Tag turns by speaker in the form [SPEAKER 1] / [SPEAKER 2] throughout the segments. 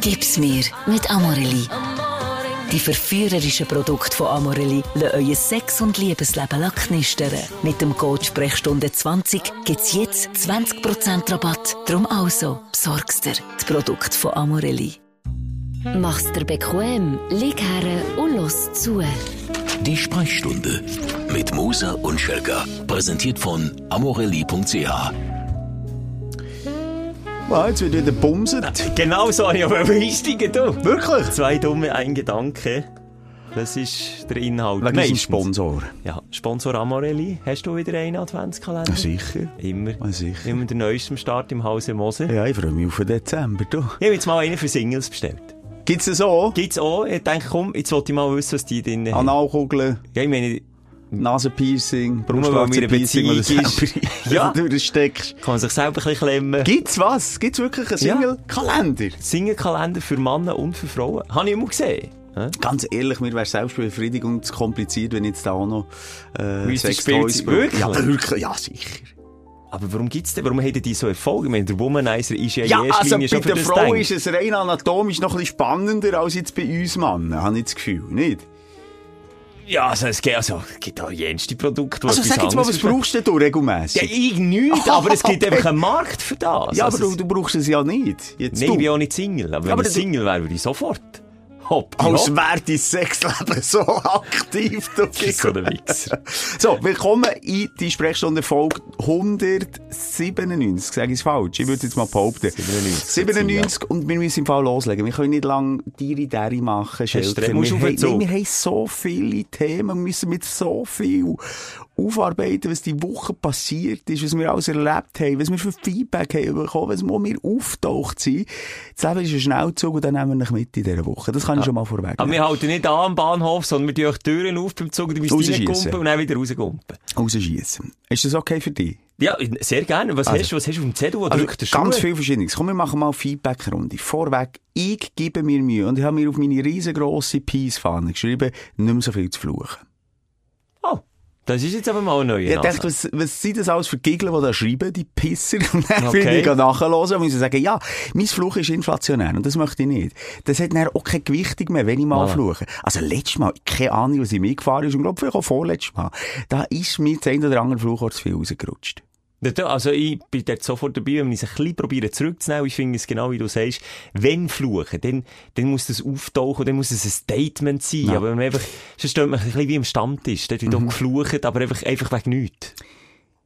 [SPEAKER 1] Gib's mir mit Amorelli. Die verführerischen Produkte von Amorelli lassen euer Sex- und Liebesleben knistern. Mit dem Code Sprechstunde 20 gibt's jetzt 20% Rabatt. Drum also, besorgst dir die Produkte von Amorelli.
[SPEAKER 2] Mach's dir bequem, lieg her und los zu.
[SPEAKER 3] Die Sprechstunde mit Musa und Schelga. Präsentiert von amorelli.ch.
[SPEAKER 4] Wow, jetzt wird wieder bumset.
[SPEAKER 5] Genau so habe ich aber einsteigen, du.
[SPEAKER 4] Wirklich?
[SPEAKER 5] Zwei dumme, ein Gedanke. Das ist der Inhalt.
[SPEAKER 4] Wegen unserem. Sponsor.
[SPEAKER 5] Ja, Sponsor Amorelli. Hast du wieder einen Adventskalender?
[SPEAKER 4] Sicher.
[SPEAKER 5] Immer.
[SPEAKER 4] Ja, sicher.
[SPEAKER 5] Immer der neueste Start im Hause Moser.
[SPEAKER 4] Ja, ich freue mich auf den Dezember. Du.
[SPEAKER 5] Ich habe jetzt mal einen für Singles bestellt.
[SPEAKER 4] Gibt's das so?
[SPEAKER 5] Gibt's auch. Ich denke, komm, jetzt wollte ich mal wissen, was die drin haben.
[SPEAKER 4] Analkugeln,
[SPEAKER 5] Ja, ich meine,
[SPEAKER 4] Nasenpiercing, Brustwarzenpiercing, oder selber
[SPEAKER 5] Ja.
[SPEAKER 4] durchsteckst.
[SPEAKER 5] kann man sich selber ein bisschen klemmen.
[SPEAKER 4] Gibt's was? Gibt's wirklich einen
[SPEAKER 5] Ja.
[SPEAKER 4] Single-Kalender?
[SPEAKER 5] Single-Kalender für Männer und für Frauen. Habe ich immer gesehen.
[SPEAKER 4] Ganz ehrlich, mir wäre Selbstbefriedigung zu kompliziert, wenn ich jetzt da auch noch äh,
[SPEAKER 5] Spielzeug-
[SPEAKER 4] brauche.
[SPEAKER 5] Wirklich?
[SPEAKER 4] Ja, wirklich. Ja, sicher.
[SPEAKER 5] Aber warum gibt's denn, warum haben die so Erfolg? Ich meine, der Womanizer ist ja,
[SPEAKER 4] Ja,
[SPEAKER 5] in erster
[SPEAKER 4] also bei der Frau ist es rein anatomisch noch ein bisschen spannender als jetzt bei uns Männern, habe ich das Gefühl, nicht?
[SPEAKER 5] Ja, also es gibt, also, es gibt auch jenste Produkte, die
[SPEAKER 4] Also sag jetzt mal, was brauchst denn du regelmässig?
[SPEAKER 5] Ja, ich nicht, aber es gibt einfach einen Markt für das.
[SPEAKER 4] Ja, aber
[SPEAKER 5] Also
[SPEAKER 4] du, du brauchst es ja nicht. Jetzt
[SPEAKER 5] Nein,
[SPEAKER 4] du.
[SPEAKER 5] ich bin auch nicht Single. Aber wenn
[SPEAKER 4] aber
[SPEAKER 5] ich Single wäre, würde ich sofort. Hopp,
[SPEAKER 4] Als wäre dein Sexleben so aktiv. Du
[SPEAKER 5] Das ist so ein Wichser.
[SPEAKER 4] So, willkommen in die Sprechstunde Folge 197. Sag ich es falsch? Ich würde jetzt mal behaupten.
[SPEAKER 5] 97.
[SPEAKER 4] 97 und wir müssen im Fall loslegen. Wir können nicht lange Diri-Dari machen, Schelker.
[SPEAKER 5] recht, musst
[SPEAKER 4] Wir, wir haben so viele Themen, wir müssen mit so viel aufarbeiten, was die Woche passiert ist, was wir alles erlebt haben, was wir für Feedback haben bekommen, was wo wir auftaucht sind. Das Leben ist ein Schnellzug und dann nehmen wir dich mit in dieser Woche. Das kann ich schon mal vorweg
[SPEAKER 5] Aber wir halten nicht an am Bahnhof, sondern wir tun euch die Türen auf beim Zug, du
[SPEAKER 4] Rausschiessen.
[SPEAKER 5] reingumpen und dann wieder rausgumpen.
[SPEAKER 4] Rausschiessen. Ist das okay für dich?
[SPEAKER 5] Ja, sehr gerne. Was,
[SPEAKER 4] Also-
[SPEAKER 5] hast, du, was hast du auf dem Zettel?
[SPEAKER 4] Also, ganz viel Verschiedenes. Komm, wir machen mal Feedback-Runde. Vorweg, ich gebe mir Mühe und ich habe mir auf meine riesengroße Peace-Fahne geschrieben, nicht mehr so viel zu fluchen.
[SPEAKER 5] Das ist jetzt aber mal neuer
[SPEAKER 4] Ich dachte, was, was sind das alles für Gigler, die da schreiben, die Pisser? Und dann
[SPEAKER 5] Okay.
[SPEAKER 4] okay. ich nachhören und muss ich sagen, ja, mein Fluch ist inflationär und das möchte ich nicht. Das hat dann auch keine Gewichtung mehr, wenn ich mal
[SPEAKER 5] Voilà.
[SPEAKER 4] fluche. Also letztes Mal, keine Ahnung, was in mir gefahren ist und glaube vielleicht auch vorletztes Mal, da ist mir das ein oder andere Fluch zu viel rausgerutscht.
[SPEAKER 5] Also ich bin dort sofort dabei, wenn ich es ein bisschen probiere zurückzunehmen. Ich finde es genau wie du sagst, wenn fluchen, dann, dann muss das auftauchen, dann muss es ein Statement sein.
[SPEAKER 4] Ja.
[SPEAKER 5] Aber wenn man einfach, sonst steht man ein bisschen wie im Stammtisch. Dort wird
[SPEAKER 4] Mhm.
[SPEAKER 5] auch geflucht, aber einfach, einfach wegen nichts.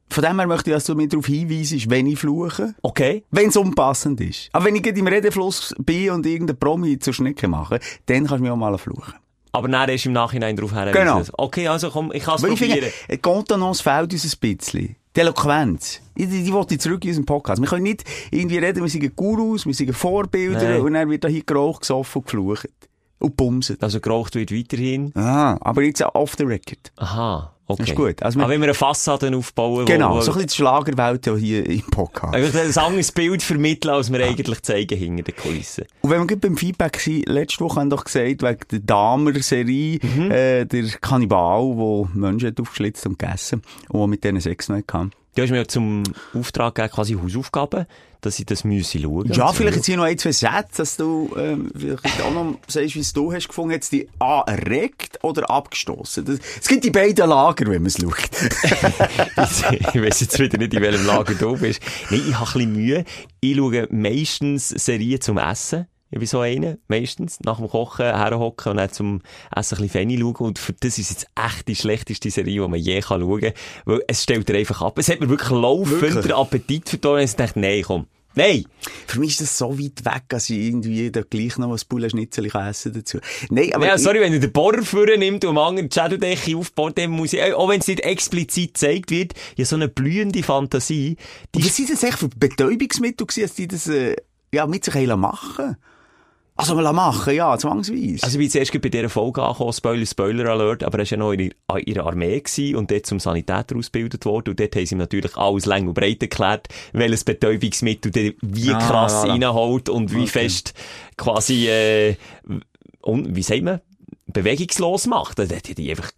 [SPEAKER 4] Von dem her möchte ich, dass du mir darauf hinweisst, wenn ich fluche.
[SPEAKER 5] Okay.
[SPEAKER 4] Wenn es unpassend ist. Aber wenn ich gerade im Redefluss bin und irgendeine Promi zur Schnecke mache, dann kannst du mich auch mal fluchen.
[SPEAKER 5] Aber dann erst im Nachhinein darauf her.
[SPEAKER 4] Genau.
[SPEAKER 5] Okay, also komm, ich kann es probieren.
[SPEAKER 4] finde, die Kontenance fehlt uns ein bisschen. Die Eloquenz. Die, die, die wollte ich zurück in unseren Podcast. Wir können nicht irgendwie reden, wir sind Gurus, wir sind Vorbilder
[SPEAKER 5] Nein.
[SPEAKER 4] und dann wird da hier geraucht, gesoffen und geflucht. Und bumset.
[SPEAKER 5] Also geraucht wird weiterhin.
[SPEAKER 4] Ah, aber jetzt auch off the record.
[SPEAKER 5] Aha, okay.
[SPEAKER 4] Das ist gut. Also
[SPEAKER 5] aber wenn wir eine Fassade aufbauen,
[SPEAKER 4] Genau,
[SPEAKER 5] wo,
[SPEAKER 4] so ein bisschen die Schlagerwelt ja hier im Podcast.
[SPEAKER 5] Ein anderes Bild vermitteln, als wir eigentlich zeigen hinter den Kulissen.
[SPEAKER 4] Und wenn wir gerade beim Feedback sind, letzte Woche haben wir doch gesagt, wegen der Damer-Serie,
[SPEAKER 5] Mhm.
[SPEAKER 4] äh, der Kannibal, der Menschen aufgeschlitzt und gegessen und mit denen Sex noch hatte.
[SPEAKER 5] Du hast mir ja zum Auftrag gegeben, quasi Hausaufgaben, dass ich das müsse schauen.
[SPEAKER 4] Ja, vielleicht jetzt hier noch ein, zwei Sätze, dass du ähm, vielleicht auch noch sagst, wie es du hast gefunden. Hat dich A, erregt oder abgestoßen? Das- Es gibt die beiden Lager, wenn man es schaut.
[SPEAKER 5] ich weiss jetzt wieder nicht, in welchem Lager du bist. Nein, ich habe ein bisschen Mühe. Ich schaue meistens Serien zum Essen. Ich bin so einer, meistens. Nach dem Kochen herhocken und dann zum Essen ein bisschen Fenny schauen. Und für das ist jetzt echt die schlechteste Serie, die man je kann schauen kann. Weil es stellt dir einfach ab. Es hat mir wirklich laufend
[SPEAKER 4] Wirklich?
[SPEAKER 5] den Appetit verloren. Und ich dachte, nein, komm. Nein!
[SPEAKER 4] Für mich ist das so weit weg, dass ich irgendwie da gleich noch ein Bullenschnitzel essen dazu. Nein, aber
[SPEAKER 5] ja, sorry, wenn er den Bohrer vorne nimmt und am anderen die Schädeldecke aufbaut, dann muss ich, äh, auch wenn es nicht explizit gezeigt wird, ja so eine blühende Fantasie, die
[SPEAKER 4] was sind das echt für Betäubungsmittel gewesen, dass die das äh, ja, mit sich machen Also mal machen, ja, zwangsweise.
[SPEAKER 5] Also, ich bin zuerst bei dieser Folge angekommen, Spoiler, Spoiler Alert, aber er war ja noch in ihrer- Armee gewesen und dort zum Sanitäter ausgebildet worden und dort haben sie ihm natürlich alles lang und breit erklärt, welches Betäubungsmittel der wie
[SPEAKER 4] Ah,
[SPEAKER 5] krass
[SPEAKER 4] voilà.
[SPEAKER 5] reinholt und wie
[SPEAKER 4] Okay.
[SPEAKER 5] fest quasi, äh, und, wie sagt man, bewegungslos macht. Das hat die einfach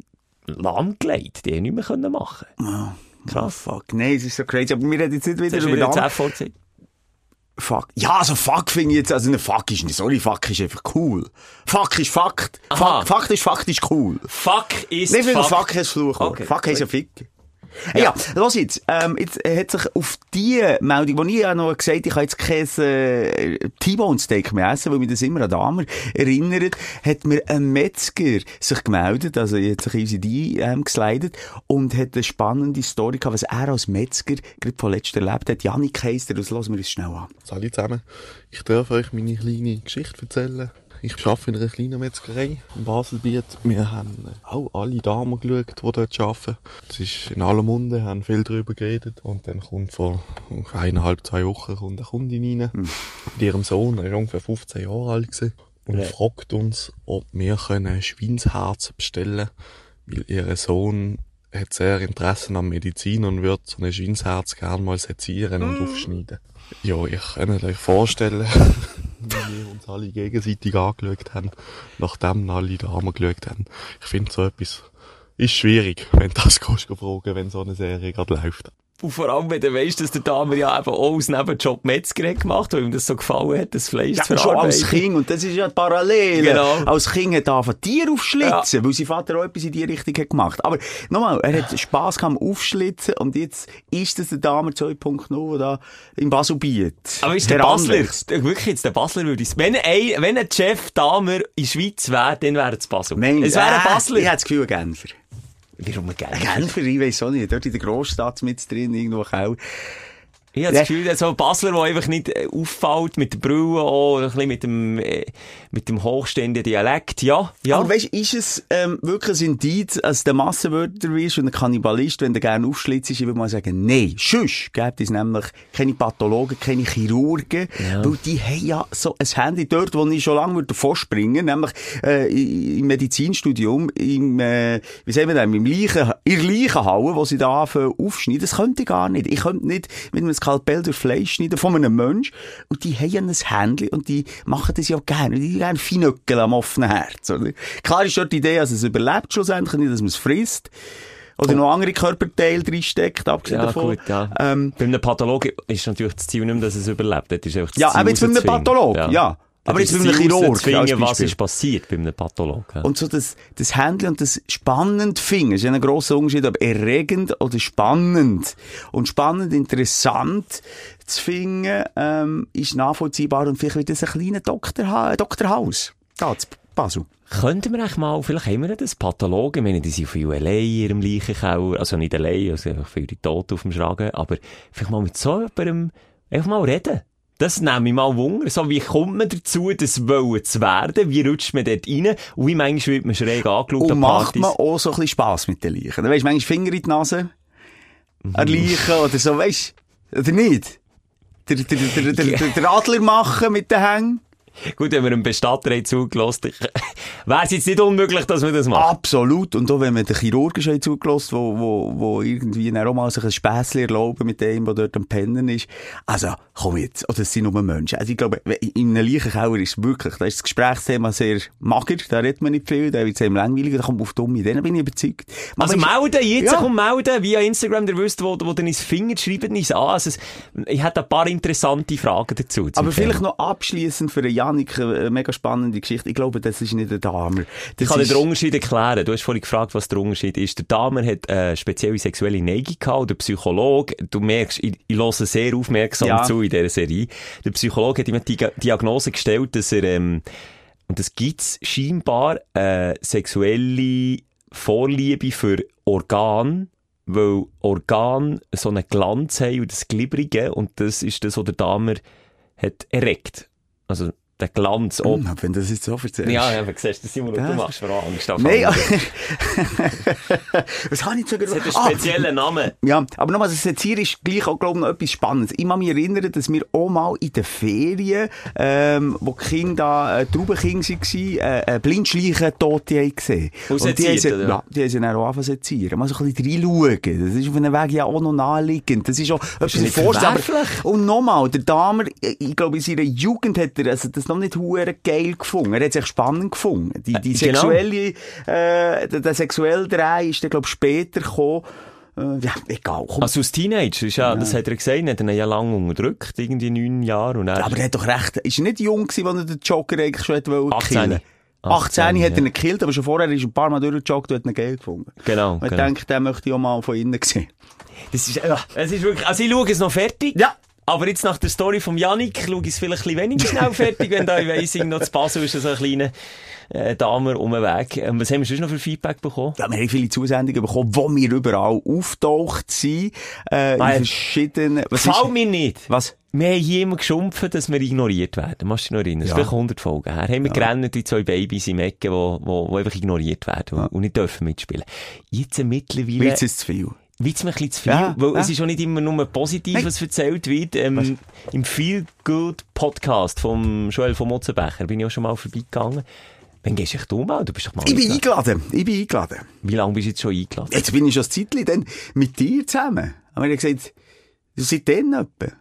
[SPEAKER 5] lahmgelegt. Die haben nichts mehr können machen
[SPEAKER 4] Oh,
[SPEAKER 5] Krass.
[SPEAKER 4] fuck, nein, es ist so crazy. Aber wir reden jetzt nicht wieder über den? Fuck. Ja, also Fuck finde ich jetzt, also ne Fuck ist nicht, sorry, Fuck ist einfach cool. Fuck ist Fakt.
[SPEAKER 5] Aha.
[SPEAKER 4] Fuck, Fakt ist faktisch cool.
[SPEAKER 5] Fuck ist
[SPEAKER 4] Nicht weil
[SPEAKER 5] Fuck.
[SPEAKER 4] Ist Fluchwort.
[SPEAKER 5] Okay.
[SPEAKER 4] Fuck heisst ja Fick. Ja, los jetzt. Ähm, jetzt hat sich auf die Meldung, die ich ja noch gesagt habe, ich kann jetzt kein äh, T-Bone Steak mehr essen, weil mich das immer an Damer erinnert, hat mir ein Metzger sich gemeldet, also hat sich in unsere DM geslidet und hat eine spannende Story gehabt, was er als Metzger gerade von letztem erlebt hat. Janik heisst er, das lassen wir uns schnell an.
[SPEAKER 6] Hallo zusammen. Ich darf euch meine kleine Geschichte erzählen. Ich arbeite in einer kleinen Metzgerei im Baselbiet. Wir haben auch alle Damen geschaut, die dort arbeiten. Es ist in aller Munde, haben viel darüber geredet. Und dann kommt vor eineinhalb, zwei Wochen kommt eine Kundin rein. Mit ihrem Sohn, er war ungefähr 15 Jahre alt. Gewesen, und fragt uns, ob wir können ein Schweinsherz bestellen weil ihr Sohn hat sehr Interesse an Medizin und wird so ein Schweinsherz gerne mal sezieren und aufschneiden. Ja, ich kann euch vorstellen, wie wir uns alle gegenseitig angeschaut haben, nachdem alle Damen geschaut haben. Ich finde so etwas ist schwierig, wenn du das kannst fragen, wenn so eine Serie gerade läuft.
[SPEAKER 5] Und vor allem, wenn du weißt, dass der Damer ja eben auch aus Nebenjob Metzger hat gemacht, weil ihm das so gefallen hat, das Fleisch
[SPEAKER 4] Ja,
[SPEAKER 5] zu
[SPEAKER 4] schon
[SPEAKER 5] verarbeiten.
[SPEAKER 4] als Kind, und das ist ja parallel.
[SPEAKER 5] Genau.
[SPEAKER 4] Als Kind hat er angefangen, Tiere aufschlitzen, weil sein Vater auch etwas in die Richtung hat gemacht. Aber nochmal, er hat Spass gehabt Aufschlitzen und jetzt ist das der Damer 2.0, der da in Basel bietet.
[SPEAKER 5] Aber ist der Basler, wirklich jetzt der Basler würde ich wenn ein, wenn ein Chef Damer in der Schweiz wäre, dann wäre es Basel.
[SPEAKER 4] Nein,
[SPEAKER 5] es wäre ein
[SPEAKER 4] äh,
[SPEAKER 5] Basler.
[SPEAKER 4] Ich habe das Gefühl, ein Genfer.
[SPEAKER 5] Warum? Ein Genfer,
[SPEAKER 4] ich weiss auch nicht. Dort in der Großstadt mit drin, irgendwo auch.
[SPEAKER 5] Ich habe das Gefühl, so ein Basler, der einfach nicht äh, auffällt mit der Brille, auch ein bisschen mit dem, äh, mit dem hochstehenden Dialekt. Ja, ja.
[SPEAKER 4] Aber weißt, ist es ähm, wirklich ein Indiz, als der Massenwörter bist und ein Kannibalist, wenn du gerne aufschlitzt, ich würde mal sagen, nein. Sonst gibt es nämlich keine Pathologen, keine Chirurgen, weil die haben ja so ein Handy dort, wo ich schon lange davor springen nämlich äh, im Medizinstudium, im, äh, wie sagen wir denn, im Leichen, in der Leichenhalle, wo sie da anfangen aufschneiden. Das könnte ich gar nicht. Ich könnte nicht mit einem Skalpell durch Fleisch schneiden von einem Mensch. Und die haben ein Handy und die machen das ja gerne. Die gerne Feinöckeln am offenen Herz. Oder? Klar ist dort die Idee, dass es überlebt schlussendlich, nicht, dass man es frisst. Oder noch andere Körperteile drinsteckt, abgesehen
[SPEAKER 5] ja,
[SPEAKER 4] davon.
[SPEAKER 5] gut, ja.
[SPEAKER 4] Ähm,
[SPEAKER 5] Bei einem Pathologen ist natürlich das Ziel nicht mehr, dass es überlebt. Das ist einfach das
[SPEAKER 4] Ja,
[SPEAKER 5] Ziel
[SPEAKER 4] aber jetzt bei einem. Pathologen, ja. Aber jetzt bei einem Chirurg, als
[SPEAKER 5] was ist passiert bei einem Pathologen.
[SPEAKER 4] Und so das, das Handeln und das spannend finden, ist ja ein grosser Unterschied, ob erregend oder spannend. Und spannend, interessant zu finden, ähm, ist nachvollziehbar und vielleicht wird das ein kleiner Doktor, Doktorhaus. Zu Basel.
[SPEAKER 5] Könnten wir eigentlich mal, vielleicht haben wir das Pathologen, ich meine, die sind viel allein in ihrem Leichenkeller, also nicht allein, also einfach viele Tote auf dem Schragen, aber vielleicht mal mit so jemandem einfach mal reden. Das nehme ich mal Wunder. So, wie kommt man dazu, das wollen zu werden? Wie rutscht man dort rein? Und wie manchmal wird man schräg angeschaut
[SPEAKER 4] Und
[SPEAKER 5] an
[SPEAKER 4] macht man auch so ein bisschen Spass mit den Leichen. Dann weisst du, manchmal Finger in die Nase, an Leichen oder so, weisst du? Oder nicht? Der, der, der, der, der, der Adler machen mit den Hängen.
[SPEAKER 5] Gut, wenn wir einem Bestatter haben zugelassen, wäre es jetzt nicht unmöglich, dass man das macht.
[SPEAKER 4] Absolut. Und auch wenn man den Chirurgen schon zugelassen wo, wo, wo irgendwie dann auch mal sich ein Späßchen erlauben mit dem, der dort am Pennen ist. Also, komm jetzt. Oder es sind nur Menschen. Also, ich glaube, in einem Leichenkeller ist es wirklich, da ist das Gesprächsthema sehr mager, da redet man nicht viel, da wird es eben langweilig, da kommt man auf dumme Ideen, bin ich überzeugt. Man
[SPEAKER 5] Also melden, jetzt
[SPEAKER 4] Ja.
[SPEAKER 5] komm melden, via Instagram, der wisst, wo, wo ihr ins Finger schreibt, uns an. Also, ich hätte ein paar interessante Fragen dazu.
[SPEAKER 4] Aber vielleicht noch abschließend für den Janik eine, eine mega spannende Geschichte. Ich glaube, das ist nicht der Damer.
[SPEAKER 5] Ich
[SPEAKER 4] Das
[SPEAKER 5] kann dir
[SPEAKER 4] ist-
[SPEAKER 5] den Unterschied erklären. Du hast vorhin gefragt, was der Unterschied ist. Der Damer hat äh, spezielle sexuelle Neigung gehabt. und Der Psychologe, du merkst, ich, ich höre sehr aufmerksam
[SPEAKER 4] Ja.
[SPEAKER 5] zu in dieser Serie. Der Psychologe hat ihm die Diag- Diagnose gestellt, dass er, ähm, und das gibt's scheinbar, äh, sexuelle Vorliebe für Organ, weil Organ so einen Glanz haben und das Glibrige, und das ist das, was der Damer hat erregt. Also, der Glanz. ob-
[SPEAKER 4] Hm, wenn das jetzt so erzählst.
[SPEAKER 5] ja, aber siehst du, Simon,
[SPEAKER 4] Ja.
[SPEAKER 5] du machst mir Angst.
[SPEAKER 4] Nein, was habe ich so
[SPEAKER 5] Es hat einen
[SPEAKER 4] Ah,
[SPEAKER 5] speziellen Namen.
[SPEAKER 4] Ja, aber nochmal, das hier ist gleich auch, glaube ich, noch etwas Spannendes. Ich kann mich erinnern, dass wir auch mal in den Ferien, ähm, wo die Kinder da, äh, Traubenkinder waren, äh, äh, Blindschleichen-Tote haben gesehen.
[SPEAKER 5] Und
[SPEAKER 4] Und die haben sie, ja, die haben sie dann auch angefangen zu sezieren. Mal so ein bisschen reinschauen. Das ist auf einem Weg ja auch noch naheliegend. Das ist auch etwas
[SPEAKER 5] nicht
[SPEAKER 4] vorstellen.
[SPEAKER 5] verwerflich.
[SPEAKER 4] Und nochmal, der Damer, ich ich glaube, in seiner Jugend hat er also das noch nicht hure geil gefunden. Er hat es echt spannend gefunden. Die, die
[SPEAKER 5] Äh, genau.
[SPEAKER 4] sexuelle, äh, der, der sexuelle Dreh ist dann, glaube ich, später gekommen, Äh, ja, egal. Komm.
[SPEAKER 5] Also als Teenager, ist ja, das hat er gesagt, hat er ja lange unterdrückt, irgendwie neun Jahre. Und er,
[SPEAKER 4] aber er hat doch recht. Ist er nicht jung gewesen, als er den Jogger eigentlich schon wollte
[SPEAKER 5] 18.
[SPEAKER 4] killen? 18, 18 hat er ihn gekillt, aber schon vorher ist ein paar Mal durchgejoggt und hat ihn Geld gefunden.
[SPEAKER 5] Genau,
[SPEAKER 4] Und ich
[SPEAKER 5] genau.
[SPEAKER 4] denke, den möchte ich auch mal von innen sehen.
[SPEAKER 5] Das ist, ja, es ist wirklich, also ich schaue es noch fertig.
[SPEAKER 4] Ja.
[SPEAKER 5] Aber jetzt nach der Story vom Yannick schaue ich es vielleicht ein weniger schnell fertig, wenn da, ich weiss, noch zu Basel ist so ein kleiner, äh, Damer um den Weg. Ähm, was haben wir sonst noch für Feedback bekommen?
[SPEAKER 4] Ja, wir haben viele Zusendungen bekommen, wo wir überall auftaucht sind, äh, in
[SPEAKER 5] Ah, ja.
[SPEAKER 4] verschiedenen, was
[SPEAKER 5] Gefällt
[SPEAKER 4] ist-
[SPEAKER 5] mir nicht.
[SPEAKER 4] Was?
[SPEAKER 5] Wir haben hier immer geschumpft, dass wir ignoriert werden. Machst du dich noch erinnern? Das ist
[SPEAKER 4] Ja.
[SPEAKER 5] vielleicht 100 Folgen her. Haben wir gerannt wie zwei Babys im Ecken, die, die, die einfach ignoriert werden und, und nicht dürfen mitspielen. Jetzt mittlerweile...
[SPEAKER 4] Wird es zu viel?
[SPEAKER 5] Wird's mir ein bisschen zu viel,
[SPEAKER 4] Ja,
[SPEAKER 5] weil
[SPEAKER 4] ja.
[SPEAKER 5] es ist auch nicht immer nur positiv, was erzählt wird. Ähm, Im Feel Good Podcast vom Joel von Motzenbecher bin ich auch schon mal vorbeigegangen. Wann gehst du mal? Du bist doch mal
[SPEAKER 4] Ich bin
[SPEAKER 5] eingeladen.
[SPEAKER 4] Ich bin eingeladen.
[SPEAKER 5] Wie lange bist du jetzt schon eingeladen?
[SPEAKER 4] Jetzt bin ich schon ein Zeitchen dann mit dir zusammen. Aber ich habe gesagt, dann etwa.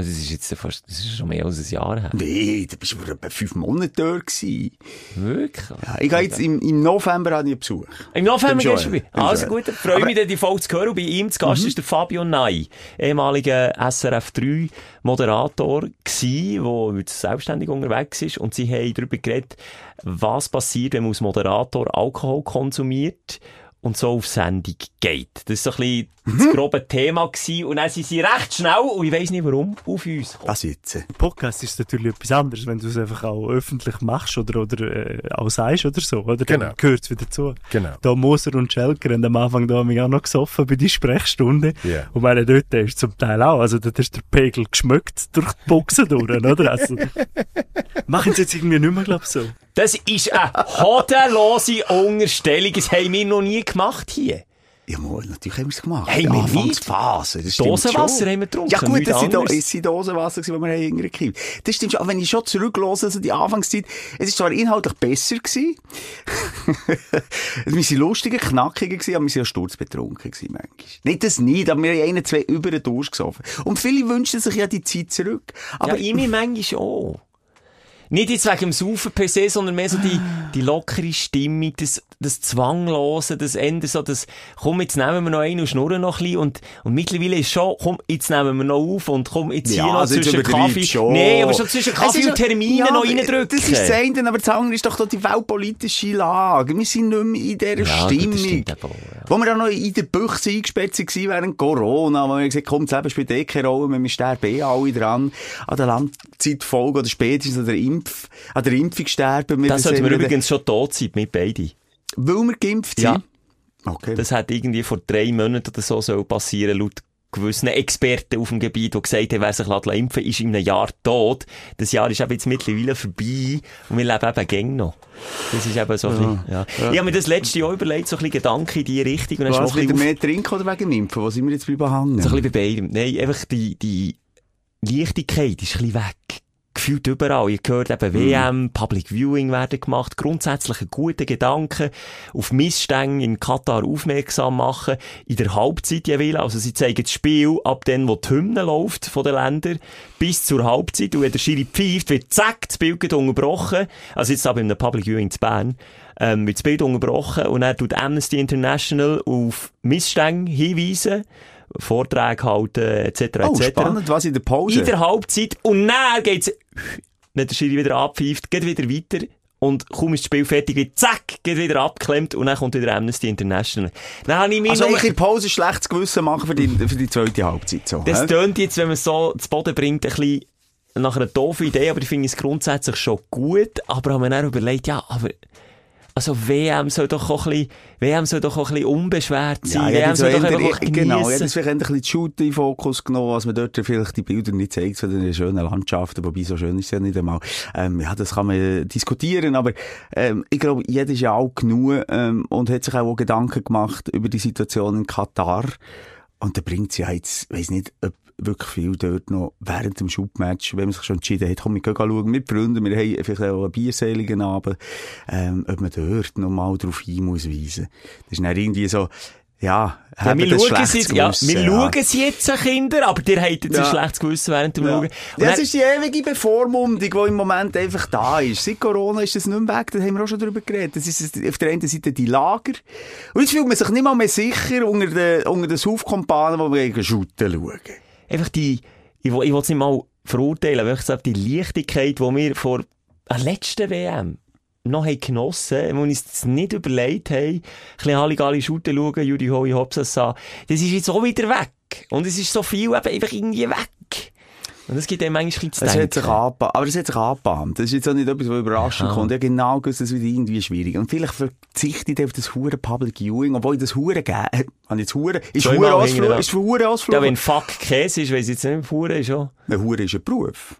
[SPEAKER 5] Also, das ist jetzt fast, das ist schon mehr als ein Jahr her.
[SPEAKER 4] Nee, da bist du vor etwa fünf Monaten dort gewesen.
[SPEAKER 5] Wirklich?
[SPEAKER 4] Ja, ich gehe jetzt im, im November an einen Besuch.
[SPEAKER 5] Im November gehst du vorbei. Also gut, freue
[SPEAKER 4] Aber-
[SPEAKER 5] mich, dann die Folge zu hören. Und bei ihm zu Gast ist der Fabio Ney, ehemaliger SRF 3 Moderator gsi, der jetzt selbstständig unterwegs ist. Und sie haben darüber geredet, was passiert, wenn man als Moderator Alkohol konsumiert und so auf Sendung geht. Das war so ein bisschen das grobe Thema gewesen. Und dann sind sie recht schnell, und ich weiss nicht warum, auf uns gekommen.
[SPEAKER 4] Was jetzt?
[SPEAKER 7] Podcast ist natürlich etwas anderes, wenn du es einfach auch öffentlich machst oder, oder äh, auch sagst oder so, oder?
[SPEAKER 8] Genau.
[SPEAKER 7] Dann gehört es wieder zu.
[SPEAKER 8] Genau.
[SPEAKER 7] Da Moser und Schelker haben am Anfang da mich auch noch gesoffen bei die Sprechstunde.
[SPEAKER 8] Ja.
[SPEAKER 7] Und meine dort ist zum Teil auch, also dort ist der Pegel geschmückt durch die Boxen durch, oder? Also, machen sie jetzt irgendwie nicht mehr, glaub ich, so.
[SPEAKER 5] Das ist eine hodenlose Unterstellung. Das haben wir noch nie gemacht hier.
[SPEAKER 4] Ja, natürlich haben wir es gemacht.
[SPEAKER 5] Haben wir nicht?
[SPEAKER 4] Anfangsphase, das
[SPEAKER 5] Dosenwasser haben wir getrunken,
[SPEAKER 4] Ja gut, das sind Dosenwasser, die wir haben hingekriegt Das stimmt schon. Aber wenn ich schon zurücklose, also die Anfangszeit, es ist zwar inhaltlich besser gewesen. wir sind lustiger, knackiger gewesen, aber wir sind auch sturzbetrunken gewesen, manchmal. Nicht das nicht, aber wir haben einen, zwei über den Durst gesoffen. Und viele wünschen sich ja die Zeit zurück. Aber
[SPEAKER 5] Aber ja, ich mir manchmal auch. Nicht jetzt wegen dem Saufen per se, sondern mehr so die, die lockere Stimmung, das, das Zwanglose, das Ende so, das, komm, jetzt nehmen wir noch einen und schnurren noch ein bisschen und, und mittlerweile ist schon, komm, jetzt nehmen wir noch auf und komm, jetzt hier
[SPEAKER 4] Ja,
[SPEAKER 5] noch
[SPEAKER 4] also
[SPEAKER 5] zwischen Kaffee,
[SPEAKER 4] schon.
[SPEAKER 5] nee, aber schon zwischen Kaffee und Termine
[SPEAKER 4] ja,
[SPEAKER 5] noch
[SPEAKER 4] aber
[SPEAKER 5] reindrücken.
[SPEAKER 4] Das ist das eine, aber das andere ist doch da die weltpolitische Lage. Wir sind nicht mehr in dieser
[SPEAKER 5] Ja,
[SPEAKER 4] Stimmung.
[SPEAKER 5] stimmt ja.
[SPEAKER 4] Wo wir auch noch in der Büchse eingesperrt waren während Corona, wo wir gesagt haben, komm, das Leben spielt eh keine Rolle, wir sterben eh alle dran. An der Langzeitfolge oder spätestens an der Impf, an der Impfung sterben.
[SPEAKER 5] Das sollten wir übrigens schon tot sein, mit beiden.
[SPEAKER 4] Weil wir geimpft sind?
[SPEAKER 5] Ja.
[SPEAKER 4] Okay.
[SPEAKER 5] Das hat irgendwie vor drei Monaten oder so soll passieren, laut gewissen Experten auf dem Gebiet, die gesagt haben, wer sich lässt impfen ist in einem Jahr tot. Das Jahr ist eben jetzt mittlerweile vorbei und wir leben eben gäng noch. Das ist eben so ein bisschen, ja. Ich habe mir das letzte Jahr überlegt, so ein bisschen Gedanken in die Richtung und
[SPEAKER 4] Was,
[SPEAKER 5] ein
[SPEAKER 4] wieder
[SPEAKER 5] bisschen
[SPEAKER 4] mehr trinken oder wegen Impfen? Wo sind wir jetzt bleiben hängen?
[SPEAKER 5] So ein bisschen bei beidem. Nein, einfach die, die Leichtigkeit ist ein bisschen weg. Gefühlt überall. Ihr hört eben WM, Public Viewing werden gemacht, grundsätzlich einen guten Gedanken, auf Missstände in Katar aufmerksam machen, in der Halbzeit jeweils. Also sie zeigen das Spiel ab dann, wo die Hymne läuft von den Ländern, bis zur Halbzeit. Und wenn der Schiri pfeift, wird zack, das Bild geht unterbrochen. Also jetzt aber in einem Public Viewing zu Bern. Ähm, wird das Bild unterbrochen und dann tut Amnesty International auf Missstände hinweisen, Vorträge halten, etc.
[SPEAKER 4] Oh,
[SPEAKER 5] etc.
[SPEAKER 4] spannend, was in der Pause?
[SPEAKER 5] In der Halbzeit. Und dann geht's, wenn der Schiri wieder abpfeift, geht wieder weiter. Und kaum ist das Spiel fertig, wird zack, geht wieder abgeklemmt und dann kommt wieder Amnesty International. Dann habe ich mir
[SPEAKER 4] also eigentlich in Pause schlechtes Gewissen machen für die, für die zweite Halbzeit. So,
[SPEAKER 5] das
[SPEAKER 4] hä?
[SPEAKER 5] tönt jetzt, wenn man so zu Boden bringt, ein bisschen nach einer doofen Idee, aber ich finde es grundsätzlich schon gut. Aber haben wir dann überlegt, ja, aber, also WM soll doch auch ein bisschen, WM soll doch auch ein bisschen unbeschwert sein.
[SPEAKER 4] ja,
[SPEAKER 5] WM soll doch einfach auch
[SPEAKER 4] genau, ja, das vielleicht ein bisschen die Shoot in den Fokus genommen, als man dort vielleicht die Bilder nicht zeigt von den schönen Landschaften, wobei so schön ist es ja nicht einmal. Ähm, ja, das kann man diskutieren, aber ähm, ich glaube, jeder ist ja auch genug ähm, und hat sich auch Gedanken gemacht über die Situation in Katar. Und da bringt sie ja jetzt, weiss nicht, ob wirklich viel dort noch während dem Schubmatch, wenn man sich schon entschieden hat, komm, wir gehen schauen mit Freunden, wir haben vielleicht auch einen bierseligen Abend, ähm, ob man dort noch mal drauf hin muss weisen. Das ist dann irgendwie so, Ja,
[SPEAKER 5] Ja,
[SPEAKER 4] haben
[SPEAKER 5] wir
[SPEAKER 4] das
[SPEAKER 5] schauen sie ja, wir
[SPEAKER 4] ja.
[SPEAKER 5] schauen sie jetzt, Kinder, aber ihr habt jetzt
[SPEAKER 4] Ja.
[SPEAKER 5] ein schlechtes Gewissen während dem
[SPEAKER 4] Ja.
[SPEAKER 5] Schauen. Und
[SPEAKER 4] es ist die ewige Bevormundung, die im Moment einfach da ist. Seit Corona ist das nicht mehr weg, da haben wir auch schon drüber geredet. Das ist auf der einen Seite die Lager. Und jetzt fühlt man sich nicht mal mehr sicher unter den, unter den Saufkompanen, wo wir gegen Shooten schauen.
[SPEAKER 5] Einfach die, ich, will- ich will es nicht mal verurteilen, aber ich sage, die Leichtigkeit, die wir vor der letzten WM noch haben genossen, wo uns nicht überlegt haben, ein bisschen Halligalli Shooten schauen, Judy Hoi Hopsasa, das ist jetzt auch wieder weg. Und es ist so viel eben einfach irgendwie weg. Und das gibt einem manchmal bisschen
[SPEAKER 4] Es
[SPEAKER 5] zu
[SPEAKER 4] hat sich. Aber es hat sich angebahnt. Das ist jetzt auch nicht etwas, was überraschend
[SPEAKER 5] Ja.
[SPEAKER 4] kommt. Ja, genau, das wird irgendwie schwierig. Und vielleicht verzichte ich auf das hure Public Viewing, obwohl ich das hure gebe. Habe ich jetzt hure, ist hure Ausflug, ist hure Ausflug.
[SPEAKER 5] Ja, wenn Fuck Käse ist, weiss ich jetzt nicht, Fuhren ist schon.
[SPEAKER 4] Ein hure ist ein Beruf.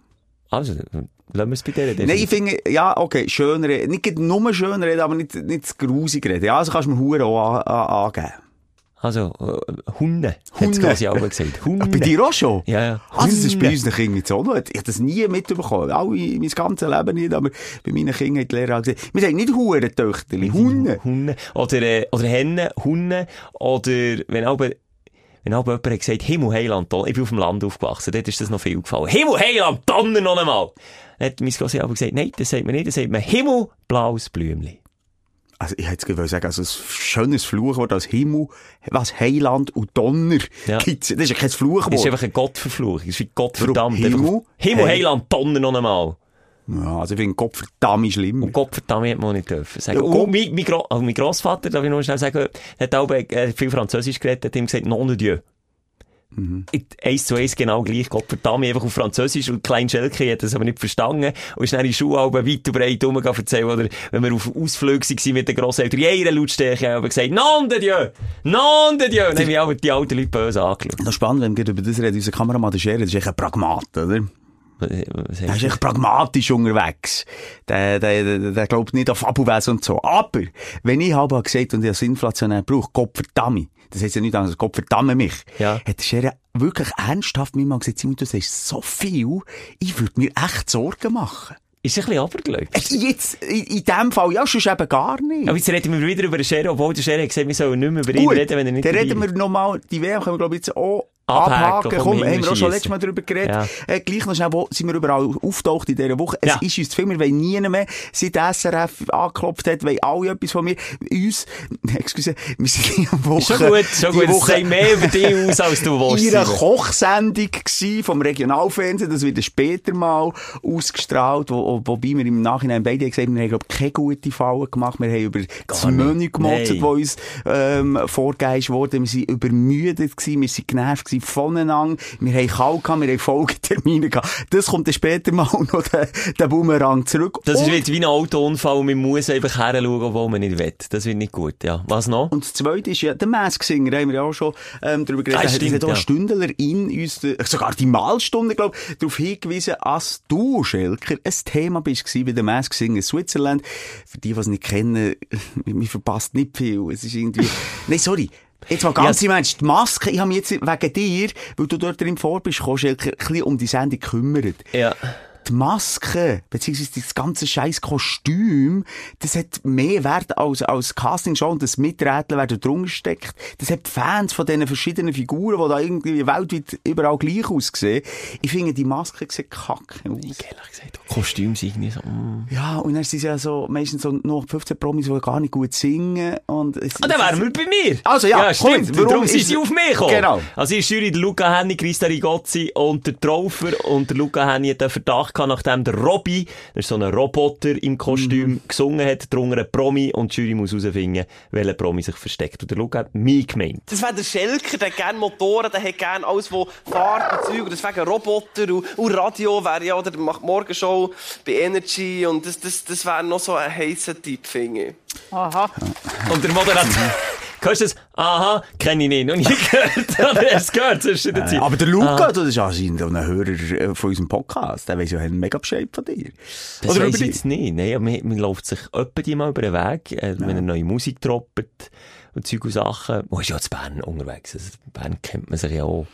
[SPEAKER 5] Also, lassen wir es bei der
[SPEAKER 4] Nein, ich finde, ja, okay, schön reden. Nicht nur schön reden, aber nicht, nicht zu grusig reden. Ja, also kannst du mir hure auch an, an, angeben.
[SPEAKER 5] Also, äh, Hunde, hat
[SPEAKER 4] Hunde.
[SPEAKER 5] es quasi auch gesagt. Hunde.
[SPEAKER 4] Bei dir auch schon?
[SPEAKER 5] Ja, ja.
[SPEAKER 4] Also, das ist bei
[SPEAKER 5] Hunde.
[SPEAKER 4] unseren Kindern auch noch. Ich habe das nie mitbekommen. Alle, mein ganzes Leben nicht, aber bei meinen Kindern hat die Lehrer auch gesagt, wir sagen nicht Hurentöchterli, Hunde.
[SPEAKER 5] Hunde. Oder, äh, oder Hennen, Hunde. Oder, wenn auch, wenn auch jemand hat gesagt, Himmel, Heiland, Donner. Ich bin auf dem Land aufgewachsen, dort ist das noch viel gefallen. Himmel, Heiland, Donner noch einmal. Dann hat mein Grossi aber gesagt, nein, das sagt man nicht, das sagt man Himmel, blaues Blümli.
[SPEAKER 4] Also, ich hätte jetzt sagen, also, ein schönes Fluchwort als Himmel, was Heiland und Donner
[SPEAKER 5] Ja.
[SPEAKER 4] gibt's. Das ist ja kein
[SPEAKER 5] Das ist
[SPEAKER 4] Fluchwort.
[SPEAKER 5] einfach eine Gottverfluchung. Das ist wie Gott
[SPEAKER 4] Warum?
[SPEAKER 5] verdammt.
[SPEAKER 4] Himmel?
[SPEAKER 5] Himmel,
[SPEAKER 4] Hey.
[SPEAKER 5] Heiland, Donner noch einmal.
[SPEAKER 4] Ja, also, ich finde Gott verdammt schlimm.
[SPEAKER 5] Und Gott verdammt hat man nicht dürfen sagen.
[SPEAKER 4] Ja,
[SPEAKER 5] und
[SPEAKER 4] Gott-
[SPEAKER 5] mein, mein, Gro also mein Grossvater, darf ich noch schnell sagen, hat auch äh, viel Französisch geredet, hat ihm gesagt, non de Dieu.
[SPEAKER 4] Mhm.
[SPEAKER 5] Eins zu eins genau gleich, Gott verdammt, einfach auf Französisch und Klein Schelke hat das aber nicht verstanden und ist dann in die Schulalben weit und breit rumgegangen erzählen, oder wenn wir auf Ausflügen waren mit den Grosseltern, ihrer Lautstärke haben wir gesagt, non de Dieu, non de Dieu, dann haben auch die alten Leute böse angeschaut.
[SPEAKER 4] Noch spannend, wenn wir über das reden. Unser Kameramann, der Scherer, das ist echt ein Pragmat, oder?
[SPEAKER 5] Was
[SPEAKER 4] Der
[SPEAKER 5] heisst
[SPEAKER 4] ist
[SPEAKER 5] das?
[SPEAKER 4] echt pragmatisch unterwegs. Der, der, der, der glaubt nicht an Fabelwesen und so. Aber, wenn ich habe gesagt und ich das inflationär brauche, Gott verdammt, das heisst ja nicht anders, Gott verdammt mich,
[SPEAKER 5] Ja.
[SPEAKER 4] hat Scherer wirklich ernsthaft mir mal gesagt, Simon, du sagst so viel, ich würde mir echt Sorgen machen.
[SPEAKER 5] Ist ein bisschen abergläubisch.
[SPEAKER 4] Äh, Jetzt, in, in dem Fall, ja, sonst eben gar nicht.
[SPEAKER 5] Aber jetzt reden wir wieder über den Scherer, obwohl der Scherer hat gesagt, wir sollen nicht mehr über ihn
[SPEAKER 4] Gut,
[SPEAKER 5] reden, wenn er nicht
[SPEAKER 4] dann reden wir nochmal, die WM können wir, glaube ich, jetzt auch
[SPEAKER 5] Abhaken, komm,
[SPEAKER 4] Komm, haben wir auch schon letztes Mal darüber geredet.
[SPEAKER 5] Ja.
[SPEAKER 4] Äh, gleich noch schnell, wo sind wir überall auftaucht in dieser Woche?
[SPEAKER 5] Ja.
[SPEAKER 4] Es ist uns zu viel, wir wollen nie mehr, seit SRF angeklopft hat, wollen alle etwas von mir. Uns, excuse, wir sind die Woche...
[SPEAKER 5] Schon gut, schon
[SPEAKER 4] die
[SPEAKER 5] gut. Es
[SPEAKER 4] Woche
[SPEAKER 5] sagt mehr über dich aus, als du willst.
[SPEAKER 4] in einer. Kochsendung vom Regionalfernsehen, das wird später mal ausgestrahlt, wo, wo- wobei wir im Nachhinein beide gesagt haben, wir haben, glaub, keine gute Fallen gemacht, wir haben über das. Menü gemotzt, das uns ähm, vorgegeben wurde, wir sind übermüdet gewesen, wir sind genervt gewesen voneinander, wir haben kalt gehabt, wir haben Folgetermine gehabt. Das kommt dann später mal noch der, der Boomerang zurück.
[SPEAKER 5] Das ist
[SPEAKER 4] Und-
[SPEAKER 5] jetzt wie ein Autounfall und man muss einfach heranschauen, obwohl man nicht will. Das wird nicht gut, ja. Was noch?
[SPEAKER 4] Und das Zweite ist ja, der Mask Singer, haben wir ja auch schon ähm, darüber geredet.
[SPEAKER 5] Ah,
[SPEAKER 4] Da hat-
[SPEAKER 5] stimmt,
[SPEAKER 4] hat
[SPEAKER 5] ja.
[SPEAKER 4] ein Stündler in uns, äh, sogar die Malstunde, glaube ich, darauf hingewiesen, als du, Schelker, ein Thema bist bei der Mask Singer Switzerland. Für die, die es nicht kennen, mir verpasst nicht viel. Es ist irgendwie, nein, sorry. Jetzt mal ganz
[SPEAKER 5] Ja.
[SPEAKER 4] im Ernst, die Maske, ich habe mich jetzt wegen dir, weil du dort drin vor bist, Schelker, ein bisschen um die Sendung gekümmert.
[SPEAKER 5] Ja.
[SPEAKER 4] Die Maske, beziehungsweise das ganze scheiß Kostüm, das hat mehr Wert als, als Castingshow und das Miträteln, wer da drunter steckt. Das hat die Fans von diesen verschiedenen Figuren, die da irgendwie weltweit überall gleich aussehen. Ich finde, die Maske sieht kacke aus.
[SPEAKER 5] Ehrlich gesagt, Kostüm sind irgendwie so, mm.
[SPEAKER 4] Ja, und dann sind es ja so, meistens so noch 15 Promis, die gar nicht gut singen. Und es,
[SPEAKER 5] Ah, dann wären wir bei mir.
[SPEAKER 4] Also, ja,
[SPEAKER 5] ja stimmt.
[SPEAKER 4] gut, warum
[SPEAKER 5] sind
[SPEAKER 4] ist-
[SPEAKER 5] sie auf mich gekommen.
[SPEAKER 4] Genau.
[SPEAKER 5] Also, der Jury der Luca Henni, Christa Rigozzi und der Traufer. Und der Luca Henni hat den Verdacht gehabt, nachdem der Robby, das ist so ein Roboter im Kostüm,
[SPEAKER 4] Mhm.
[SPEAKER 5] gesungen hat, drunter ein Promi und die Jury muss herausfinden, welcher Promi sich versteckt. Und der Luca hat mich gemeint.
[SPEAKER 8] Das wäre der Schelker, der hat gerne Motoren, der hat gerne alles, was fährt und Zeug. Und deswegen Roboter und, und Radio wäre ja, oder der macht Morgenshow bei Energy. Und das, das, das wäre noch so ein heißer Typ, finde ich.
[SPEAKER 5] Und der Moderator, hörst du das? Aha, kenne ich nicht. Noch nie gehört. Oder hast gehört zwischen der
[SPEAKER 4] Äh,
[SPEAKER 5] Zeit?
[SPEAKER 4] aber der Luca,
[SPEAKER 5] Ah.
[SPEAKER 4] das ist anscheinend ein Hörer äh, von unserem Podcast. Der weiss ja einen mega Bescheid von dir.
[SPEAKER 5] Das
[SPEAKER 4] Oder
[SPEAKER 5] weiss ich jetzt nicht. Nein, man, man läuft sich öppe die mal über den Weg, äh, wenn er neue Musik droppt und Zeug und Sachen. Man ist ja zu Bern unterwegs. Also, Bern kennt man sich ja auch.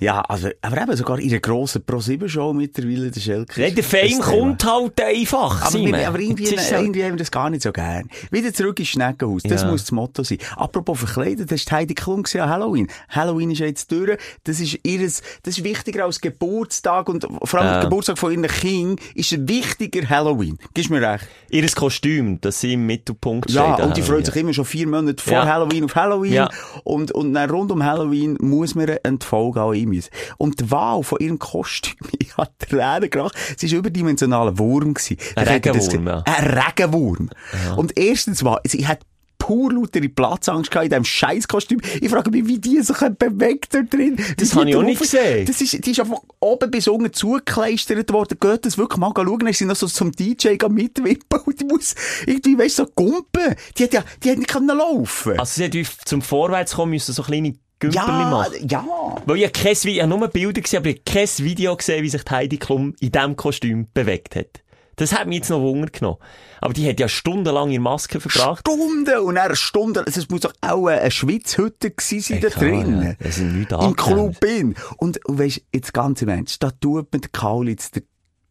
[SPEAKER 4] Ja, also, aber eben sogar in einer grossen Pro-7-Show mittlerweile, der Schelker.
[SPEAKER 5] Nein, der Fame kommt halt einfach,
[SPEAKER 4] Aber, wir, aber irgendwie,
[SPEAKER 5] ist
[SPEAKER 4] irgendwie haben wir das gar nicht so gern. Wieder zurück ins Schneckenhaus. Das
[SPEAKER 5] Ja.
[SPEAKER 4] muss das Motto sein. Apropos verkleidet, das war Heidi Klum an Halloween. Halloween ist ja jetzt durch. Das ist ihres, das ist wichtiger als Geburtstag und vor allem
[SPEAKER 5] Ja.
[SPEAKER 4] der Geburtstag von ihren Kind ist wichtiger Halloween. Gibst mir recht?
[SPEAKER 5] Ihres Kostüm, das sie im Mittelpunkt steht.
[SPEAKER 4] Ja, und die freut
[SPEAKER 5] Halloween.
[SPEAKER 4] sich immer schon vier Monate vor
[SPEAKER 5] Ja.
[SPEAKER 4] Halloween auf Halloween.
[SPEAKER 5] Ja.
[SPEAKER 4] Und, und dann rund um Halloween muss man eine Folge auch einmüssen. Und die Wahl von ihrem Kostüm, ich hatte Tränen gemacht. Sie war überdimensionaler Wurm. Gewesen.
[SPEAKER 5] Ein
[SPEAKER 4] das
[SPEAKER 5] Regenwurm,
[SPEAKER 4] ge-
[SPEAKER 5] ja.
[SPEAKER 4] Ein Regenwurm. Und erstens war, sie hat pur lautere Platzangst gehabt in diesem Scheißkostüm. Ich frage mich, wie die sich bewegt dort drin.
[SPEAKER 5] Das habe ich auch
[SPEAKER 4] die
[SPEAKER 5] nicht gesehen.
[SPEAKER 4] Das ist, die ist einfach oben bis unten zugekleistert worden. Geht das wirklich mal schauen? Dann ist sie noch so zum DJ mitwippen und die muss irgendwie, weißt so gumpen. Die hat ja, die hat nicht können laufen.
[SPEAKER 5] Also sie hat zum Vorwärtskommen müssen so kleine Gümperli
[SPEAKER 4] ja,
[SPEAKER 5] machen.
[SPEAKER 4] ja.
[SPEAKER 5] Weil ich habe kein Video, ich habe nur Bilder gesehen, aber ich habe kein Video gesehen, wie sich Heidi Klum in diesem Kostüm bewegt hat. Das hat mich jetzt noch Wunder genommen. Aber die hat ja stundenlang ihre Maske verbracht.
[SPEAKER 4] Stunden und dann eine Stunde. Es muss doch auch eine Schwitzhütte gewesen sein da drin.
[SPEAKER 5] ja. Sind
[SPEAKER 4] Im. Club in. Und, und weisst, jetzt ganz im Ernst, da tut mir der Kaulitz, der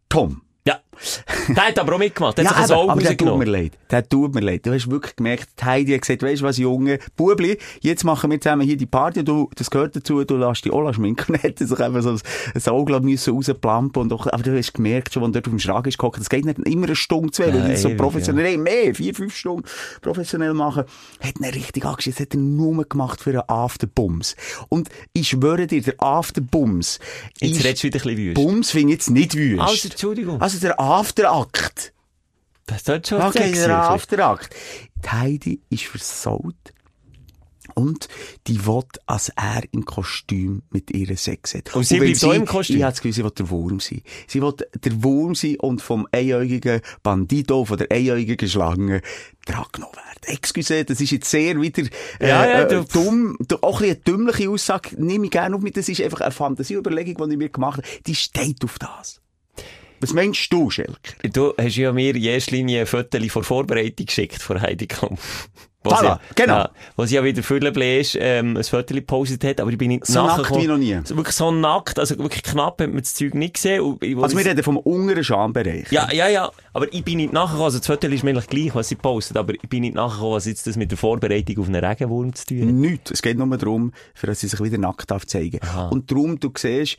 [SPEAKER 4] Tom.
[SPEAKER 5] Ja. Der hat aber auch mitgemacht. Der hat sich
[SPEAKER 4] eben, aber der tut mir leid. Der tut mir leid. Du hast wirklich gemerkt, die Heidi hat gesagt, weisst du was, Junge, Bubli, jetzt machen wir zusammen hier die Party, du, das gehört dazu, du lässt dich auch schminken. Und hat sich einfach so ein, Auge müssen rausplampen und auch, aber du hast gemerkt schon, wenn du dort auf dem Schrank ist gehockt, das geht nicht immer eine Stunde, zwei, weil
[SPEAKER 5] Ja,
[SPEAKER 4] die das so professionell, nee, mehr, vier, fünf Stunden professionell machen, hat ihn richtig angeschissen, das hat er nur gemacht für einen Afterbums. Und ich schwöre dir, der Afterbums
[SPEAKER 5] Jetzt redest du wieder ein bisschen wüst.
[SPEAKER 4] Bums finde ich jetzt nicht wüst.
[SPEAKER 5] Also, Entschuldigung.
[SPEAKER 4] Also der Afterakt.
[SPEAKER 5] Das tut schon
[SPEAKER 4] Okay,
[SPEAKER 5] sexy.
[SPEAKER 4] der
[SPEAKER 5] ein bisschen.
[SPEAKER 4] Afterakt. Die Heidi ist versaut. Und die will, als er im Kostüm mit ihr Sex hat.
[SPEAKER 5] Und sie
[SPEAKER 4] wenn
[SPEAKER 5] bleibt auch im Kostüm?
[SPEAKER 4] Ich habe das Gefühl, sie will der Wurm sein. Sie will der Wurm sein und vom einäugigen Bandito, von der einäugigen Schlange, dran genommen werden. Excuse, das ist jetzt sehr wieder, äh,
[SPEAKER 5] Ja, ja,
[SPEAKER 4] äh,
[SPEAKER 5] du-
[SPEAKER 4] dumm, du- auch ein eine dümmliche Aussage, nehme ich gerne auf mit, das ist einfach eine Fantasieüberlegung, die ich mir gemacht habe. Die steht auf das. Was meinst du, Schelker?
[SPEAKER 5] Du hast ja mir in erster Linie ein Foto vor Vorbereitung geschickt von Heidi Klum. Wo
[SPEAKER 4] Voilà,
[SPEAKER 5] sie,
[SPEAKER 4] genau.
[SPEAKER 5] Ja, wo sie ja wieder Füllebläsch, ähm, ein Foto gepostet hat, aber ich bin nicht
[SPEAKER 4] So nackt wie noch nie.
[SPEAKER 5] So, wirklich so nackt, also wirklich knapp hat man das Zeug nicht gesehen. Und ich,
[SPEAKER 4] Also wir reden vom unteren Schambereich.
[SPEAKER 5] ja, ja, ja, aber ich bin nicht nachgekommen, also das Foto ist mir eigentlich gleich, was sie postet, aber ich bin nicht nachgekommen, was jetzt das mit der Vorbereitung auf einen Regenwurm zu tun hat.
[SPEAKER 4] Nichts. Es geht nur darum, für dass sie sich wieder nackt darf zeigen. Und darum, du siehst,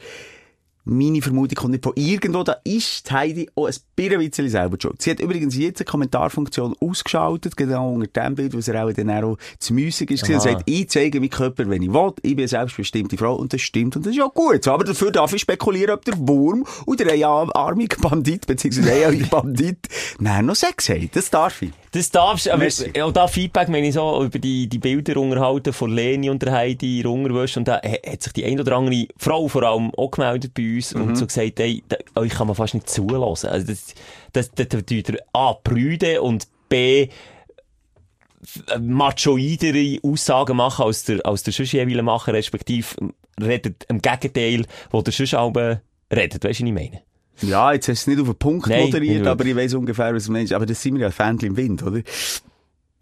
[SPEAKER 4] meine Vermutung kommt nicht von irgendwo, da ist Heidi auch ein bisschen selber schuld. Sie hat übrigens jetzt eine Kommentarfunktion ausgeschaltet, genau unter dem Bild, was er auch dann auch zu müßig ist. Sie sagt, ich zeige meinen Körper, wenn ich will, ich bin eine selbstbestimmte Frau und das stimmt und das ist ja gut. Aber dafür darf ich spekulieren, ob der Wurm oder ein armiger Bandit, beziehungsweise ein Bandit, nein, noch Sex haben. Das darf ich.
[SPEAKER 5] Das darfst aber auch da Feedback, wenn ich so über die, die Bilder unterhalten von Leni und der Heidi in Unterwäsche und da ha- hat sich die ein oder andere Frau vor allem auch gemeldet bei uns
[SPEAKER 4] Mhm.
[SPEAKER 5] und so gesagt, ey, da, euch kann man fast nicht zulassen. Also das, das, das, das tut ihr A, Brüde und B, f- machoidere Aussagen machen, als der, als der sonst jeweils machen, respektive redet im Gegenteil, wo der sonst auch redet. Weißt du, was ich meine?
[SPEAKER 4] Ja, jetzt hast du es nicht auf den Punkt
[SPEAKER 5] Nein,
[SPEAKER 4] moderiert, aber ich weiss ungefähr, was du meinst. Aber das sind wir ja Fähnchen im Wind, oder?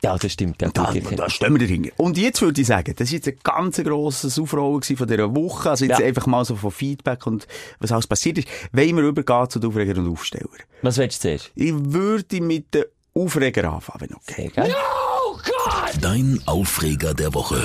[SPEAKER 5] Ja, das stimmt. Ja,
[SPEAKER 4] Da, da stehen wir dahinter. Und jetzt würde ich sagen, das war jetzt ein ganz grosses Aufrollen von dieser Woche. Also jetzt
[SPEAKER 5] Ja.
[SPEAKER 4] einfach mal so von Feedback und was alles passiert ist. Wollen wir übergehen zu den Aufreger und Aufsteller?
[SPEAKER 5] Was willst du zuerst?
[SPEAKER 4] Ich würde mit den Aufreger anfangen, wenn okay.
[SPEAKER 5] Sehr geil.
[SPEAKER 3] Dein Aufreger der Woche.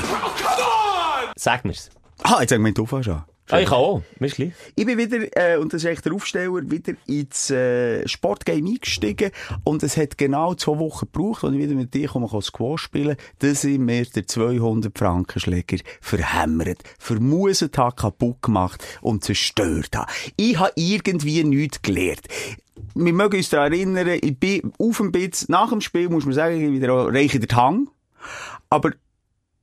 [SPEAKER 5] Sag mir's.
[SPEAKER 4] Ah, jetzt sagen wir den Aufwand schon.
[SPEAKER 5] Ah, ich auch. Mir ist gleich.
[SPEAKER 4] Ich bin wieder, äh, und das ist echt der Aufsteller, wieder ins äh, Sportgame eingestiegen. Und es hat genau zwei Wochen gebraucht, als ich wieder mit dir komme, Squash spielen dass ich mir den 200 Frankenschläger verhämmert, vermuset habe, kaputt gemacht und zerstört habe. Ich habe irgendwie nichts gelernt. Wir mögen uns daran erinnern, ich bin auf dem Bitz, nach dem Spiel, muss man sagen, ich wieder auch, reiche den Hang. Aber,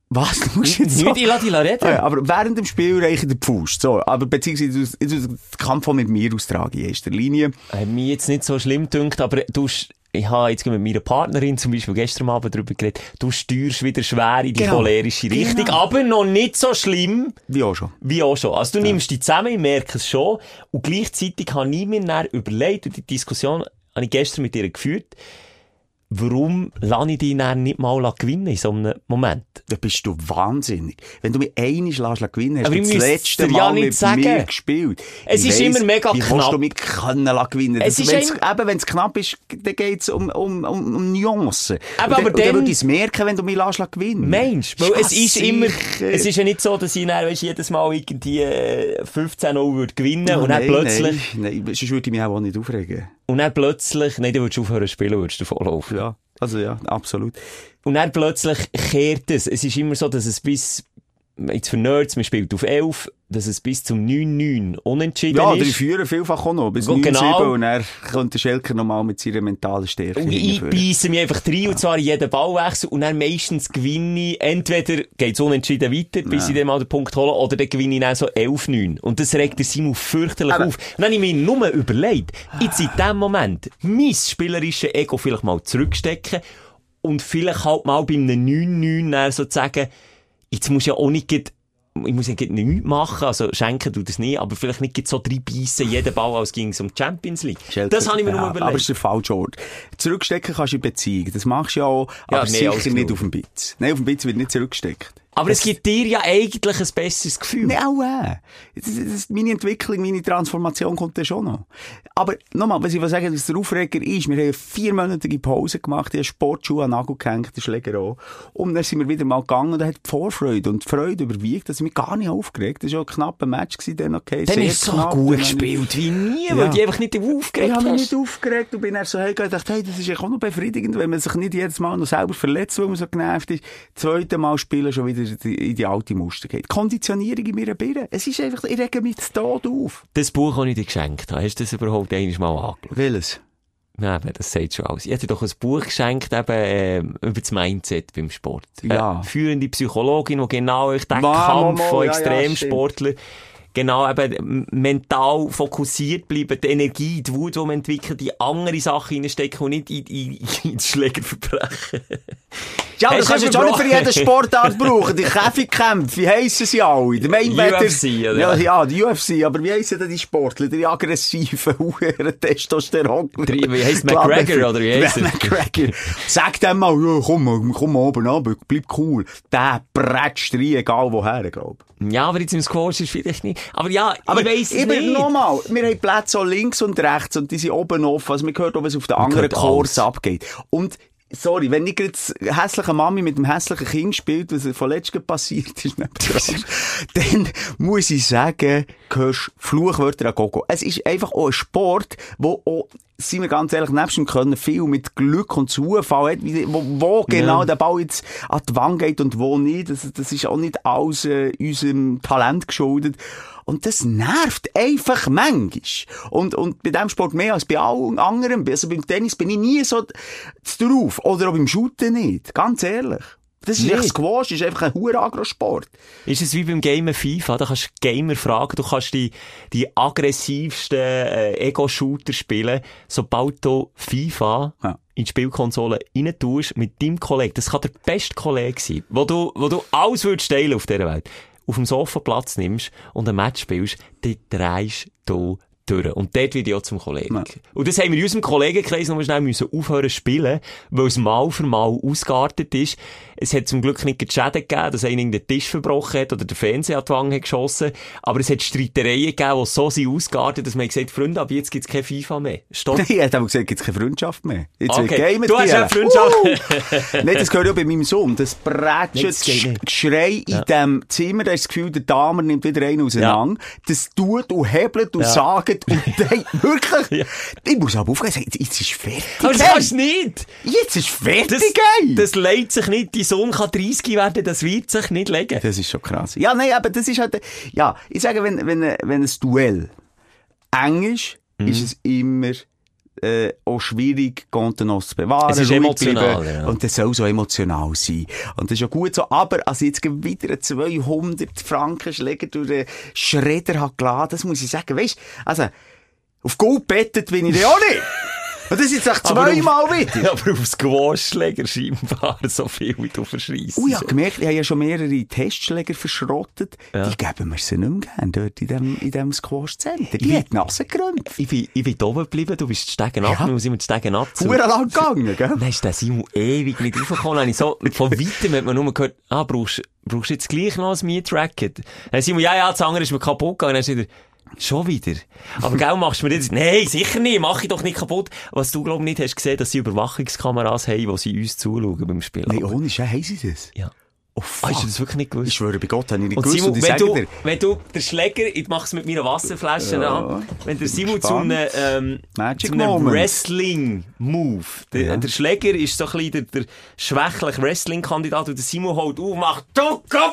[SPEAKER 4] was? Du musst jetzt so...
[SPEAKER 5] Nicht, ich lass dich reden.
[SPEAKER 4] Ja, aber während dem Spiel reiche der Pfust. So, aber beziehungsweise du den Kampf auch mit mir austragen in erster Linie.
[SPEAKER 5] Hat mich jetzt nicht so schlimm gedünkt, aber du, ich habe jetzt mit meiner Partnerin zum Beispiel gestern Abend darüber geredet, du steuerst wieder schwer in die
[SPEAKER 4] Genau.
[SPEAKER 5] cholerische Richtung,
[SPEAKER 4] Genau.
[SPEAKER 5] aber noch nicht so schlimm
[SPEAKER 4] Wie auch schon.
[SPEAKER 5] wie auch schon. Also du nimmst die zusammen, ich merke es schon, und gleichzeitig habe ich mir dann überlegt, und die Diskussion habe ich gestern mit ihr geführt, warum lasse ich dich dann nicht mal gewinnen in so einem Moment?
[SPEAKER 4] Da bist du wahnsinnig. Wenn du mich einmal lässt gewinnen, hast
[SPEAKER 5] Aber
[SPEAKER 4] du das letzte
[SPEAKER 5] ja
[SPEAKER 4] Mal
[SPEAKER 5] nicht
[SPEAKER 4] mit
[SPEAKER 5] sagen.
[SPEAKER 4] mir gespielt.
[SPEAKER 5] Es
[SPEAKER 4] Ich
[SPEAKER 5] ist
[SPEAKER 4] weiss,
[SPEAKER 5] immer mega
[SPEAKER 4] wie
[SPEAKER 5] knapp.
[SPEAKER 4] kannst du mich können gewinnen?
[SPEAKER 5] Es
[SPEAKER 4] Das- wenn's-
[SPEAKER 5] immer-
[SPEAKER 4] Eben, wenn es knapp ist, dann geht es um, um, um, um Nuancen.
[SPEAKER 5] Aber-
[SPEAKER 4] und
[SPEAKER 5] aber
[SPEAKER 4] dann, dann würde ich es merken, wenn du mich lässt gewinnen.
[SPEAKER 5] Mensch, weil es ist immer,
[SPEAKER 4] sicher.
[SPEAKER 5] es ist ja nicht so, dass ich dann, weißt, jedes Mal irgendwie äh, 15-0 würde gewinnen
[SPEAKER 4] Ah,
[SPEAKER 5] und dann
[SPEAKER 4] nein,
[SPEAKER 5] plötzlich,
[SPEAKER 4] Nein, nein, sonst würde ich mich auch nicht aufregen.
[SPEAKER 5] Und dann plötzlich, nein, du würdest aufhören zu spielen, würdest du volllaufen.
[SPEAKER 4] Ja, also ja, absolut.
[SPEAKER 5] Und dann plötzlich kehrt es. Es ist immer so, dass es bis, jetzt für Nerds, man spielt auf 11, dass es bis zum 9-9 unentschieden
[SPEAKER 4] Ja, die
[SPEAKER 5] ist.
[SPEAKER 4] führen vielfach auch noch, bis
[SPEAKER 5] Gut,
[SPEAKER 4] 9
[SPEAKER 5] genau.
[SPEAKER 4] 7 und dann kommt der Schelker nochmal mit seiner mentalen Stärke
[SPEAKER 5] Und ich beisse mich einfach rein, und zwar in jeden Ballwechsel, und dann meistens gewinne ich, entweder geht's unentschieden weiter, bis ich dann mal den Punkt hole, oder dann gewinne ich dann so 11-9. Und das regt der Simon fürchterlich
[SPEAKER 4] Aber-
[SPEAKER 5] auf. Und dann habe ich mir nur überlegt, jetzt in dem Moment, mein spielerisches Ego vielleicht mal zurückstecken, und vielleicht halt mal bei einem 9-9 dann sozusagen, jetzt muss ja auch nicht ich muss ja nichts machen, also schenken tut das nicht, aber vielleicht nicht so drei beißen, jeden Ball, als ging es um die Champions League.
[SPEAKER 4] Schelker.
[SPEAKER 5] Das habe ich mir
[SPEAKER 4] ja,
[SPEAKER 5] nur überlegt.
[SPEAKER 4] Aber es ist der falsche Ort. Zurückstecken kannst du in Beziehung. Das machst du ja auch,
[SPEAKER 5] Ja,
[SPEAKER 4] aber
[SPEAKER 5] nee,
[SPEAKER 4] sicher nicht
[SPEAKER 5] genug.
[SPEAKER 4] auf dem Bitz. Nein, auf dem Bitz wird nicht zurückgesteckt.
[SPEAKER 5] Aber es gibt dir ja eigentlich ein besseres Gefühl.
[SPEAKER 4] Nein, auch äh. Das, das, meine Entwicklung, meine Transformation kommt dann schon noch. Aber nochmal, was ich will sagen, was der Aufreger ist, wir haben eine viermonatige Pause gemacht, ich habe Sportschuhe an den Nagel gehängt, den Schläger auch. Und dann sind wir wieder mal gegangen und da hat die Vorfreude und die Freude überwiegt, dass ich mich gar nicht aufgeregt. Das war ja ein knapper Match gewesen, dann okay.
[SPEAKER 5] Dann ist so
[SPEAKER 4] knapp,
[SPEAKER 5] gut gespielt wie nie,
[SPEAKER 4] Ja.
[SPEAKER 5] weil die einfach nicht
[SPEAKER 4] Ich
[SPEAKER 5] aufgeregt
[SPEAKER 4] habe mich nicht aufgeregt und bin dann so heimgegangen und dachte, hey, das ist ja auch noch befriedigend, wenn man sich nicht jedes Mal noch selber verletzt, weil man so genervt ist. Das zweite Mal spielen schon wieder in die alte Muster geht. Konditionierung in mir Birne. Es ist einfach, ich rege mich zu Tod auf.
[SPEAKER 5] Das Buch, das ich dir geschenkt habe, hast du das überhaupt einmal mal angeschaut?
[SPEAKER 4] Welches?
[SPEAKER 5] Nein, das sagt schon alles. Ich hätte dir doch ein Buch geschenkt, eben, ähm, über das Mindset beim Sport.
[SPEAKER 4] Ja.
[SPEAKER 5] Äh, führende Psychologin, die genau euch den Kampf von
[SPEAKER 4] ja, ja,
[SPEAKER 5] Extremsportlern genau eben mental fokussiert bleiben, die Energie, die Wut, die man entwickelt, die andere Sachen reinstecken und nicht in, in, in das Schlägerverbrechen.
[SPEAKER 4] Ja, aber das kannst du jetzt auch nicht für
[SPEAKER 5] verbrochen?
[SPEAKER 4] jede Sportart brauchen. Die Käfigkämpfe, wie heissen sie alle? Der Mainwetter.
[SPEAKER 5] UFC, oder?
[SPEAKER 4] Ja, ja, die UFC. Aber wie heissen denn die Sportler? Die aggressiven, huren Testosteron.
[SPEAKER 5] Wie heisst McGregor, oder wie heisst?
[SPEAKER 4] McGregor. Sag dem mal, ja, komm, komm mal oben ab, bleib cool. Der bretscht rein, egal woher, glaub.
[SPEAKER 5] Ja, aber jetzt im Squash ist vielleicht nicht. Aber ja,
[SPEAKER 4] Aber
[SPEAKER 5] ich weiss es
[SPEAKER 4] eben
[SPEAKER 5] nicht.
[SPEAKER 4] nochmal, wir haben Plätze auch links und rechts und die sind oben offen. Also man hört auch, was auf den anderen Kurs abgeht. Und Sorry, wenn ich jetzt hässliche Mami mit dem hässlichen Kind spielt, was von letztem passiert ist, dann muss ich sagen, hörst Fluchwörter an Gogo. Es ist einfach auch ein Sport, wo auch, seien wir ganz ehrlich, nebst dem Können viel mit Glück und Zufall hat, wo, wo genau der Ball jetzt an die Wand geht und wo nicht. Das, das ist auch nicht alles äh, unserem Talent geschuldet. Und das nervt einfach manchmal. Und, und bei dem Sport mehr als bei allen anderen. Also beim Tennis bin ich nie so drauf. Oder auch beim Shooten nicht. Ganz ehrlich. Das ist echt Squash, ist einfach ein hoher Agrosport.
[SPEAKER 5] Ist es wie beim Gamer FIFA? Da kannst du Gamer fragen, du kannst die, die aggressivsten äh, Ego-Shooter spielen, sobald du FIFA
[SPEAKER 4] Ja.
[SPEAKER 5] in die Spielkonsole rein tust, mit deinem Kollegen. Das kann der beste Kollege sein, wo du, wo du alles würdest teilen auf dieser Welt. Auf dem Sofa Platz nimmst und ein Match spielst, dann drehst du durch. Und dort wird ja zum Kollegen.
[SPEAKER 4] Ja.
[SPEAKER 5] Und das haben wir in unserem Kollegenkreis noch schnell müssen aufhören zu spielen, weil es mal für mal ausgeartet ist. Es hat zum Glück nicht Schäden gegeben, dass einer den Tisch verbrochen hat oder der Fernseher an die Wange hat geschossen. Aber es hat Streitereien gegeben, die so sind ausgeartet, dass man gesagt hat, Freunde, ab jetzt gibt's kein FIFA mehr. Stopp.
[SPEAKER 4] Ich hätte aber gesagt, gibt es keine Freundschaft mehr. Jetzt wird
[SPEAKER 5] Okay. Du hast ja. Freundschaft.
[SPEAKER 4] Uh! Nein, das gehört ja bei meinem Sohn. Das
[SPEAKER 5] Nein,
[SPEAKER 4] Brätschen,
[SPEAKER 5] das.
[SPEAKER 4] Geschrei in dem Zimmer, da ist das Gefühl, der Damer nimmt wieder einen auseinander. Das tut und hebelt und
[SPEAKER 5] Ja.
[SPEAKER 4] sagt und dann, wirklich,
[SPEAKER 5] Ja.
[SPEAKER 4] ich muss aber aufgehen, jetzt ist fertig.
[SPEAKER 5] Aber das kannst du nicht.
[SPEAKER 4] Jetzt ist fertig,
[SPEAKER 5] Das,
[SPEAKER 4] ey.
[SPEAKER 5] das leidet sich nicht. Dein Sohn kann 30 werden, das wird sich nicht legen.
[SPEAKER 4] Das ist schon krass. Ja, nein, aber das ist halt, ja, ich sage, wenn, wenn, wenn ein Duell eng ist,
[SPEAKER 5] Mhm.
[SPEAKER 4] ist es immer, äh, auch schwierig, Kontenance zu bewahren.
[SPEAKER 5] Es ist emotional, ja.
[SPEAKER 4] Und das soll so emotional sein. Und das ist ja gut so. Aber, als ich jetzt wieder einen 200 Franken Schläger durch den Schredder hat geladen, das muss ich sagen, weißt, also, auf Gold bettet bin ich ja auch nicht. Und das ist jetzt echt zweimal wieder.
[SPEAKER 5] Aber auf Squash-Schläger scheinbar so viel, wie du verschreissst.
[SPEAKER 4] Oh, ich habe gemerkt, ich habe ja schon mehrere Testschläger verschrottet.
[SPEAKER 5] Ja.
[SPEAKER 4] Die geben wir sie nicht mehr gern dort in dem, in dem Squash-Center. Die hat Nase gerönt.
[SPEAKER 5] Ich bin, ich bin oben geblieben, du bist die Stegen ab,
[SPEAKER 4] Ja.
[SPEAKER 5] wir immer die Stegen ab.
[SPEAKER 4] Huere lang gegangen, gell?
[SPEAKER 5] Dann ist der Simon ewig nicht raufgekommen. Ich so, von weitem hat man nur gehört, ah, brauchst, brauchst du jetzt gleich noch ein Mietracket? Dann Simon, ja, ja, das andere ist mir kaputt gegangen. Dann ist wieder, schon wieder. Aber gell, machst du mir das? Nein, sicher nicht, mach ich doch nicht kaputt. Was du, glaub ich, nicht hast gesehen, dass sie Überwachungskameras haben, wo sie uns zuschauen beim Spielen.
[SPEAKER 4] Nein, ohne Scheiß, haben sie das?
[SPEAKER 5] Ja.
[SPEAKER 4] Oh, fuck.
[SPEAKER 5] hast du das wirklich nicht gewusst?
[SPEAKER 4] Ich schwöre bei Gott, habe ich nicht
[SPEAKER 5] Und
[SPEAKER 4] gewusst.
[SPEAKER 5] Simon,
[SPEAKER 4] und
[SPEAKER 5] wenn du,
[SPEAKER 4] dir,
[SPEAKER 5] wenn du, der Schläger, ich mach's mit meiner Wasserflasche
[SPEAKER 4] Ja.
[SPEAKER 5] an, wenn der Simon zu einem, ähm, zu einem. Wrestling-Move, der,
[SPEAKER 4] Ja.
[SPEAKER 5] der Schläger ist so ein bisschen der, der schwächliche Wrestling-Kandidat und der Simon holt auf, macht, du, komm,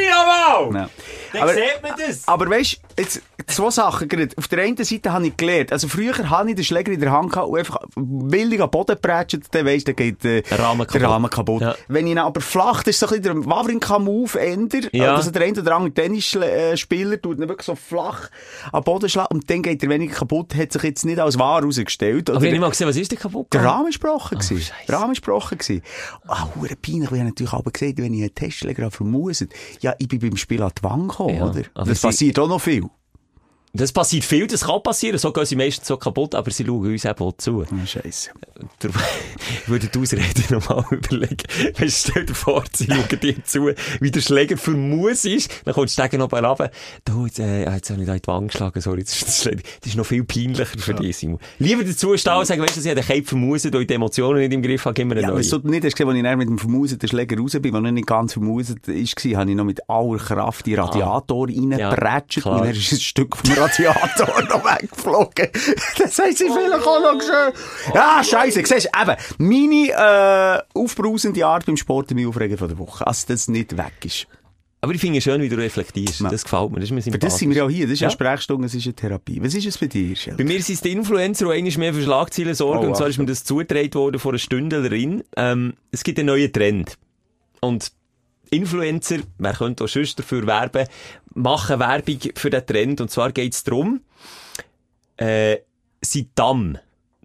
[SPEAKER 5] ich nochmal!
[SPEAKER 4] Ja.
[SPEAKER 5] Dann
[SPEAKER 4] Aber-
[SPEAKER 5] sieht man das.
[SPEAKER 4] Aber weißt du, jetzt zwei Sachen gerade. Auf der einen Seite habe ich gelernt. Also früher habe ich den Schläger in der Hand gehabt und einfach willig am Boden prätschet, dann weisst du, dann geht äh,
[SPEAKER 5] Der Rahmen kaputt.
[SPEAKER 4] der Rahmen kaputt.
[SPEAKER 5] Ja.
[SPEAKER 4] Wenn ich ihn aber flach, das ist so ein bisschen der Wawrinka-Move änder.
[SPEAKER 5] Ja.
[SPEAKER 4] Also der eine oder andere Tennisspieler tut ihn wirklich so flach am Boden schlagen und dann geht er weniger kaputt, hat sich jetzt nicht als wahr herausgestellt.
[SPEAKER 5] Aber
[SPEAKER 4] Oder
[SPEAKER 5] ich habe nicht mal gesehen, was ist denn kaputt
[SPEAKER 4] der? Rahmen ist gebrochen.
[SPEAKER 5] Scheisse.
[SPEAKER 4] Der Rahmen ist gebrochen. Ah, hure peinlich, weil ich natürlich aber gesagt wenn ich einen Testschläger habe vermuset, ja, ich bin beim Spiel an die Wange gekommen,
[SPEAKER 5] Ja,
[SPEAKER 4] oder?
[SPEAKER 5] aber
[SPEAKER 4] Das
[SPEAKER 5] sie-
[SPEAKER 4] passiert auch noch viel.
[SPEAKER 5] Das passiert viel, das kann passieren, so gehen sie meistens so kaputt, aber sie schauen uns eben auch zu.
[SPEAKER 4] Ah, Scheiße.
[SPEAKER 5] Darum würde die Ausrede nochmal überlegen. Weißt, du, stell dir vor, sie schauen dir zu, wie der Schläger für Muss ist. Dann kommt der Stegen noch mal runter. Du, jetzt, äh, jetzt habe ich da in die Wange geschlagen, sorry, das ist, das ist, noch viel peinlicher für dich, Simon. Lieber dazu stehen und sagen, weißt du, dass ich den Cape vermuset und die Emotionen nicht im Griff habe, gib mir eine
[SPEAKER 4] Ja,
[SPEAKER 5] neue.
[SPEAKER 4] tut mir nicht, hast du gesehen, als ich mit dem vermuseten Schläger raus bin, als er nicht ganz vermuset war, habe ich noch mit aller Kraft die Radiator reingeprätscht
[SPEAKER 5] klar.
[SPEAKER 4] und dann ist ein Stück vom Radiator noch weggeflogen. Das haben sie vielleicht auch noch geschehen. Ja, scheisse. Siehst du, eben, meine äh, aufbrausende Art beim Sport in Aufregen von der Woche, als das nicht weg ist.
[SPEAKER 5] Aber ich finde es schön, wie du reflektierst.
[SPEAKER 4] Ja.
[SPEAKER 5] Das gefällt mir. Das ist mir
[SPEAKER 4] Für das sind wir ja auch hier. Das ist ja,
[SPEAKER 5] Ja.
[SPEAKER 4] Sprechstunde, das ist eine Therapie. Was ist es bei dir, Schell?
[SPEAKER 5] Bei mir sind es die Influencer, die einmal mehr für Schlagzeilen sorgen.
[SPEAKER 4] Oh,
[SPEAKER 5] und zwar ist
[SPEAKER 4] Achtung.
[SPEAKER 5] mir das zugetragen worden von einer Stündlerin. Ähm, es gibt einen neuen Trend. Und Influencer, wer könnte auch sonst dafür werben, machen Werbung für den Trend. Und zwar geht es darum, äh, sie Damm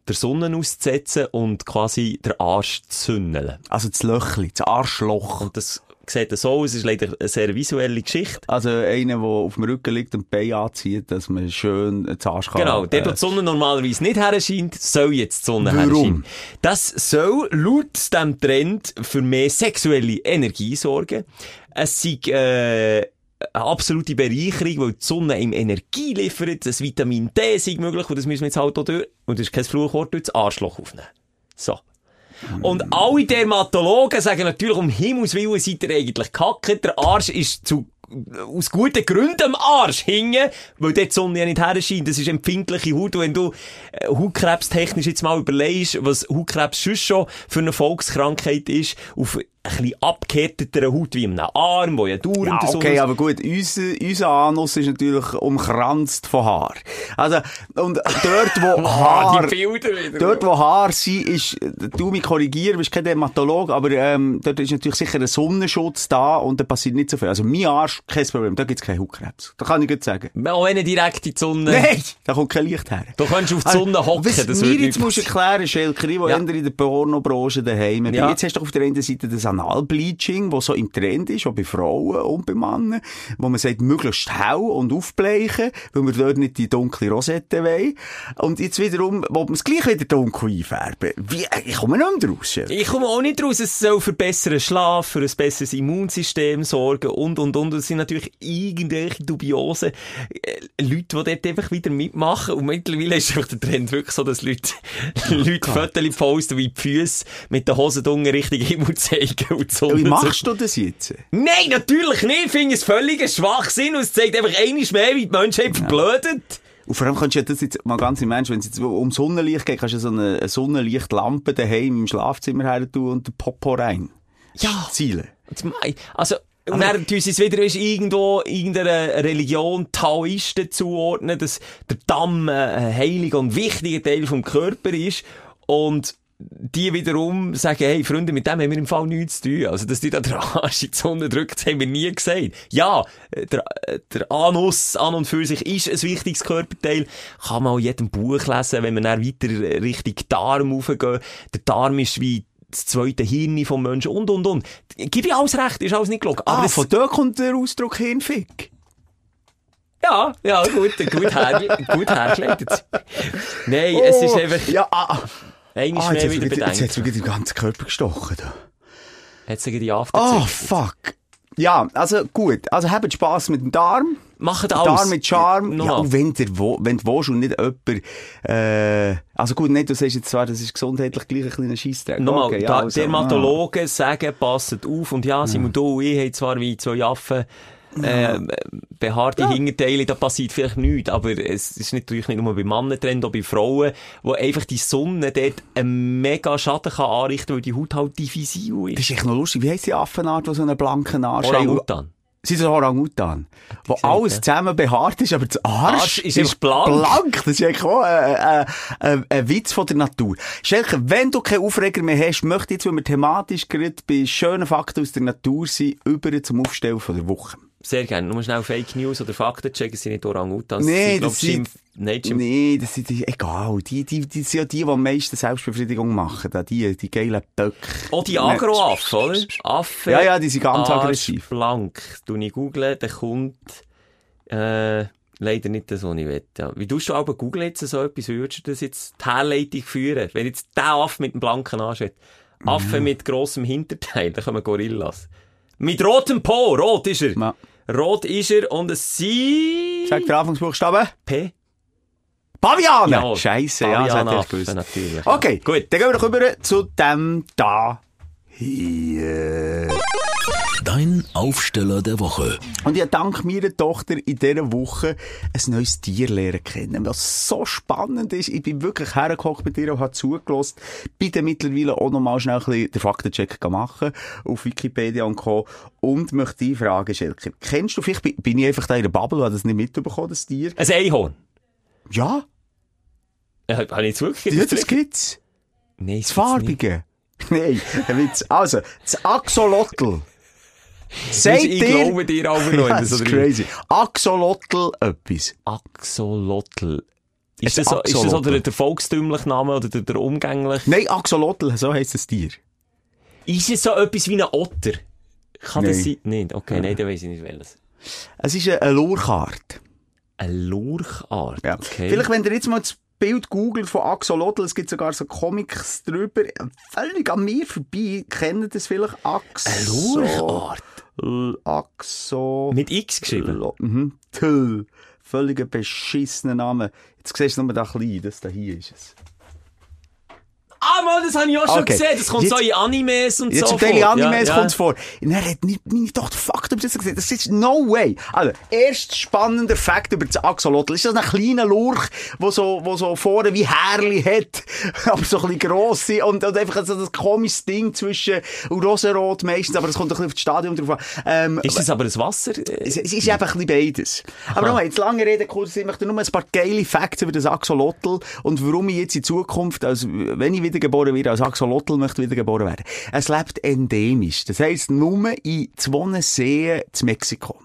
[SPEAKER 5] der Sonne auszusetzen und quasi den Arsch zu zündeln.
[SPEAKER 4] Also das Löchli, das Arschloch.
[SPEAKER 5] Und das sieht so aus, es ist leider eine sehr visuelle Geschichte.
[SPEAKER 4] Also einer, der auf dem Rücken liegt und die Beine anzieht, dass man schön das Arsch kann.
[SPEAKER 5] Genau, der,
[SPEAKER 4] äh,
[SPEAKER 5] die Sonne normalerweise nicht herscheint, soll jetzt die Sonne
[SPEAKER 4] Warum?
[SPEAKER 5] herscheinen. Das soll laut diesem Trend für mehr sexuelle Energie sorgen. Es sei äh, eine absolute Bereicherung, weil die Sonne ihm Energie liefert, das Vitamin D sei möglich, und das müssen wir jetzt halt auch durch, und das ist kein Fluchwort, durch das Arschloch aufnehmen. So. Und alle Dermatologen sagen natürlich, um Himmels Willen seid ihr eigentlich kacke. Der Arsch ist zu, aus guten Gründen am Arsch hingen, weil dort die Sonne ja nicht herscheint. Das ist empfindliche Haut. Und wenn du äh, Hautkrebstechnisch jetzt mal überlegst, was Hautkrebs schon für eine Volkskrankheit ist, auf bisschen abgehärteter Haut wie einem Arm, wo ja dauernd
[SPEAKER 4] Ja, okay, aber gut, unser, unser Anus ist natürlich umkranzt von Haar. Also, und dort, wo
[SPEAKER 5] Ah,
[SPEAKER 4] Haar,
[SPEAKER 5] wieder.
[SPEAKER 4] dort, wo Haar sind, ist, du mich korrigieren, du bist kein Dermatolog, aber, ähm, dort ist natürlich sicher ein Sonnenschutz da und da passiert nicht so viel. Also, mein Arsch, kein Problem, da gibt's keinen Hautkrebs. Da kann ich gut sagen.
[SPEAKER 5] Auch wenn direkt in die Sonne...
[SPEAKER 4] Nein, da kommt kein Licht her.
[SPEAKER 5] Du kannst auf die Sonne hocken,
[SPEAKER 4] Was
[SPEAKER 5] das
[SPEAKER 4] mir
[SPEAKER 5] würde
[SPEAKER 4] jetzt musst du erklären, Schelker, ich, wo
[SPEAKER 5] Ja.
[SPEAKER 4] in der Pornobranche daheim bin.
[SPEAKER 5] Ja.
[SPEAKER 4] Jetzt hast du doch auf der einen Seite das Analbleaching, das so im Trend ist, auch bei Frauen und bei Männern, wo man sagt, möglichst hell und aufbleichen, weil wir dort nicht die dunkle Rosette wollen. Und jetzt wiederum, wo man es gleich wieder dunkel einfärben. Wie, ich komme nicht mehr draus.
[SPEAKER 5] Ich komme auch nicht raus. Es soll für besseren Schlaf, für ein besseres Immunsystem sorgen und, und, und. Es sind natürlich irgendwelche dubiose äh, Leute, die dort einfach wieder mitmachen. Und mittlerweile ist einfach der Trend wirklich so, dass Leute, Leute Fotos posten, wie die Füße mit den Hosen unten Richtung Himmel zeigen.
[SPEAKER 4] Wie machst du das jetzt?
[SPEAKER 5] Nein, natürlich nicht. Ich finde es völliger Schwachsinn und es zeigt einfach einiges mehr, wie die Menschheit verblödet.
[SPEAKER 4] Und vor allem kannst du ja das jetzt mal ganz im Ernst, wenn es jetzt um Sonnenlicht geht, kannst du so eine, eine Sonnenlichtlampe daheim im Schlafzimmer her tun und den Popo rein.
[SPEAKER 5] Ja.
[SPEAKER 4] Ziele.
[SPEAKER 5] Also, und dann tun sie es wieder ist irgendwo irgendeiner Religion Taoisten zuordnen, dass der Damm äh, ein heiliger und wichtiger Teil vom Körper ist. Und die wiederum sagen, hey, Freunde, mit dem haben wir im Fall nichts zu tun. Also, dass die da den Arsch in die Sonne drückt, haben wir nie gesagt. Ja, der, der Anus an und für sich ist ein wichtiges Körperteil. Kann man auch in jedem Buch lesen, wenn man dann weiter Richtung Darm raufgeht. Der Darm ist wie das zweite Hirn vom Menschen und, und, und. Gib ich alles recht, ist alles nicht gelogen.
[SPEAKER 4] Ah,
[SPEAKER 5] Aber es-
[SPEAKER 4] von dort kommt der Ausdruck Hirnfick.
[SPEAKER 5] ja, ja, gut, gut, her, gut hergeleitet. Nein, es ist einfach,
[SPEAKER 4] Ja, ah,
[SPEAKER 5] einmal
[SPEAKER 4] ah,
[SPEAKER 5] mehr
[SPEAKER 4] jetzt,
[SPEAKER 5] wieder
[SPEAKER 4] jetzt, jetzt, jetzt
[SPEAKER 5] bedenken.
[SPEAKER 4] wird den ganzen Körper gestochen. Da.
[SPEAKER 5] Hat sich die
[SPEAKER 4] Oh,
[SPEAKER 5] Afterzeit.
[SPEAKER 4] fuck. Ja, also gut. Also habt Spass mit dem Darm.
[SPEAKER 5] Macht alles.
[SPEAKER 4] Darm mit Charme. Ja,
[SPEAKER 5] Nochmal.
[SPEAKER 4] und wenn du, wo, wenn du und nicht jemand, äh, also gut, nicht, du sagst jetzt zwar, das ist gesundheitlich gleich ein kleiner Scheissdreck.
[SPEAKER 5] Nochmal,
[SPEAKER 4] Okay, ja, also,
[SPEAKER 5] Dermatologen sagen, passet auf. Und ja, Simon, du und ich haben zwar wie zwei Affen, äh, behaarte Hinterteile, da passiert vielleicht nichts, aber es ist natürlich nicht nur bei Männern drin, auch bei Frauen, wo einfach die Sonne dort einen mega Schaden kann anrichten, weil die Haut halt diffizil
[SPEAKER 4] Das
[SPEAKER 5] ist.
[SPEAKER 4] ist echt noch lustig. Wie heisst die Affenart, die so einen blanken Arsch
[SPEAKER 5] Orang-Utan.
[SPEAKER 4] Sie sind Orang-Utan. Wo
[SPEAKER 5] gesagt,
[SPEAKER 4] alles
[SPEAKER 5] ja.
[SPEAKER 4] zusammen behaart ist, aber das Arsch,
[SPEAKER 5] Arsch ist einfach blank.
[SPEAKER 4] blank. Das ist eigentlich auch ein, ein, ein, ein Witz von der Natur. Schelke, wenn du keinen Aufreger mehr hast, möchte ich jetzt, wenn wir thematisch gerade bei schönen Fakten aus der Natur sind, über zum Aufstellen von der Woche.
[SPEAKER 5] Sehr gerne. Nur schnell Fake News oder Fakten checken, sind nicht Orang-Utans.
[SPEAKER 4] Nee,
[SPEAKER 5] glaub,
[SPEAKER 4] das sind-
[SPEAKER 5] Nein,
[SPEAKER 4] Nee, das sind egal. Die, die, die sind ja die, die am meisten Selbstbefriedigung machen. Die, die geilen Böcke.
[SPEAKER 5] Oh, die Agroaffen, oder? Affen.
[SPEAKER 4] Ja, ja, die sind ganz aggressiv.
[SPEAKER 5] Blank. Du nicht googlen, dann kommt, äh, leider nicht das, was ich will. Ja. Wie tust du aber googeln jetzt so etwas? Wie würdest du das jetzt die Herleitung führen? Wenn jetzt der Affe mit dem blanken Arsch hat. Affe mit grossem Hinterteil, dann kommen Gorillas. Mit rotem Po, rot ist er.
[SPEAKER 4] Ja.
[SPEAKER 5] Rot ist er und es sind...
[SPEAKER 4] Sag der Anfangsbuchstaben.
[SPEAKER 5] P.
[SPEAKER 4] Paviane! Scheisse, ja, das hätte ich gewusst.
[SPEAKER 5] natürlich.
[SPEAKER 4] Okay,
[SPEAKER 5] Gut.
[SPEAKER 4] Dann gehen wir doch über zu dem da. Hier.
[SPEAKER 3] Dein Aufsteller der Woche.
[SPEAKER 4] Und ich dank meiner Tochter in dieser Woche ein neues Tier lernen kennen, was so spannend ist. Ich bin wirklich hergekocht bei dir und habe zugelassen. Bin dann mittlerweile auch noch mal schnell ein bisschen den Faktencheck machen auf Wikipedia und Co. Und möchte dich fragen, Schelker, kennst du vielleicht, bin- ich einfach da in der Bubble, habe das nicht mitbekommen, das Tier?
[SPEAKER 5] Ein Einhorn.
[SPEAKER 4] Ja,
[SPEAKER 5] Äh, Habe ich jetzt wirklich
[SPEAKER 4] ja das gibt's.
[SPEAKER 5] Nein,
[SPEAKER 4] Das Farbige. Nein, ein Witz. Also, das Axolotl. Sagt
[SPEAKER 5] Ich
[SPEAKER 4] dir...
[SPEAKER 5] glaube dir aber noch.
[SPEAKER 4] Ja,
[SPEAKER 5] wenn
[SPEAKER 4] das ist crazy. Axolotl etwas.
[SPEAKER 5] Axolotl. Ist das, so, ist das so
[SPEAKER 4] Axolotl.
[SPEAKER 5] der, der volkstümliche Name oder der, der umgängliche?
[SPEAKER 4] Nein, Axolotl, so heisst das Tier.
[SPEAKER 5] Ist es so etwas wie ein Otter? Kann das
[SPEAKER 4] Nein.
[SPEAKER 5] sein? Nein, okay, nein, dann weiss ich nicht welches.
[SPEAKER 4] Es ist eine Lurchart.
[SPEAKER 5] Eine Lurchart.
[SPEAKER 4] Ja.
[SPEAKER 5] Okay.
[SPEAKER 4] Vielleicht, wenn ihr jetzt mal das Bild googelt von Axolotl, es gibt sogar so Comics drüber, völlig an mir vorbei, kennt das vielleicht? Axo... L- Axo...
[SPEAKER 5] Mit X geschrieben.
[SPEAKER 4] Mhm. Tö. Völlig ein beschissener Name. Jetzt siehst du nur da klein, das da hier ist es.
[SPEAKER 5] Ah, Mann, das habe ich auch schon
[SPEAKER 4] Okay.
[SPEAKER 5] gesehen. Das kommt
[SPEAKER 4] Jetzt-
[SPEAKER 5] so in Animes und
[SPEAKER 4] Jetzt
[SPEAKER 5] so
[SPEAKER 4] zum Teil in. Animes
[SPEAKER 5] Ja,
[SPEAKER 4] kommt's
[SPEAKER 5] ja.
[SPEAKER 4] vor. Und er hat nicht meine Tochter Fakt über das gesehen. Das ist no way. Also, erst spannender Fakt über das Axolotl. Ist das ein kleiner Lurch, wo so, wo so vorne wie Härli hat, aber so ein bisschen gross und, und einfach so das komisches Ding zwischen Rosenrot meistens, aber es kommt ein bisschen auf das Stadion drauf an. Ähm,
[SPEAKER 5] Ist das aber ein Wasser?
[SPEAKER 4] es, es ist einfach ein bisschen beides. Aber nochmal, jetzt lange Rede kurz, ich möchte nur ein paar geile Facts über das Axolotl und warum ich jetzt in Zukunft, also wenn ich wiedergeboren werde, als Axolotl möchte wiedergeboren werden. Es lebt endemisch. Das heisst, nur in zwei Seen zu Mexiko.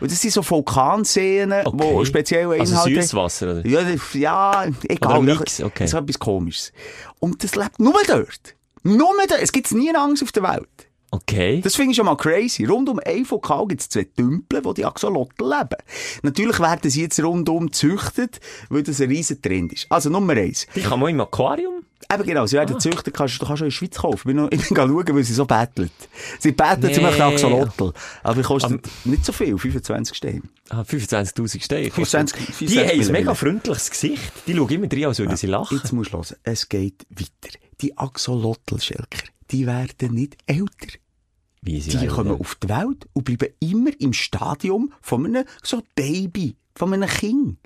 [SPEAKER 4] Und das sind so Vulkanseen,
[SPEAKER 5] Okay.
[SPEAKER 4] wo spezielle
[SPEAKER 5] Also
[SPEAKER 4] Inhalte...
[SPEAKER 5] Süßwasser, oder?
[SPEAKER 4] Ja, das- ja, egal.
[SPEAKER 5] Oder ein Mix, okay.
[SPEAKER 4] Das ist etwas Komisches. Und das lebt nur dort. Nur dort. Es gibt nie Angst auf der Welt.
[SPEAKER 5] Okay.
[SPEAKER 4] Das finde ich schon mal crazy. Rund um ein Vokal gibt es zwei Tümpel, wo die Axolotl leben. Natürlich werden sie jetzt rundum gezüchtet, weil das ein riesen Trend ist. Also Nummer eins.
[SPEAKER 5] Die kann man im Aquarium?
[SPEAKER 4] Eben genau, sie werden gezüchtet, kannst, du kannst auch in der Schweiz kaufen. Ich bin, noch, ich bin schauen, weil sie so bettelt. Sie bettelt, sie
[SPEAKER 5] Nee.
[SPEAKER 4] möchten Axolotl. Aber die kostet nicht so viel, 25 Steine.
[SPEAKER 5] Ah, 25'000 Steine.
[SPEAKER 4] 25
[SPEAKER 5] Die
[SPEAKER 4] 25
[SPEAKER 5] haben ein mega freundliches Gesicht. Die schauen immer drin, als würden sie lachen.
[SPEAKER 4] Jetzt musst du hören, es geht weiter. Die Axolotl-Schelker, die werden nicht älter.
[SPEAKER 5] Wie sie
[SPEAKER 4] Die kommen auf die Welt und bleiben immer im Stadium von einem so Baby, von einem Kind.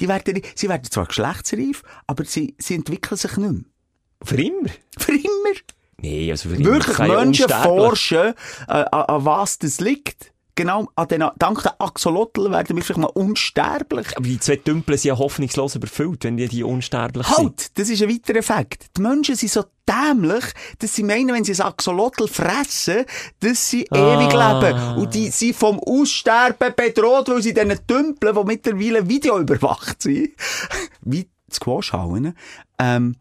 [SPEAKER 4] Die werden, sie werden zwar geschlechtsreif, aber sie, sie entwickeln sich nicht mehr.
[SPEAKER 5] Für immer?
[SPEAKER 4] Für immer.
[SPEAKER 5] Nee, also für immer.
[SPEAKER 4] Wirklich, Menschen forschen, äh, an, an was das liegt. Genau, an den, dank den Axolotl werden wir vielleicht mal unsterblich.
[SPEAKER 5] Aber die zwei Tümpel sind ja hoffnungslos überfüllt, wenn die, die unsterblich sind.
[SPEAKER 4] Halt, das ist ein weiterer Effekt. Die Menschen sind so dämlich, dass sie meinen, wenn sie ein Axolotl fressen, dass sie
[SPEAKER 5] Ah.
[SPEAKER 4] ewig leben. Und die sind vom Aussterben bedroht, weil sie diesen Tümpeln, die mittlerweile Video überwacht sind, wie Squashhallen, ähm,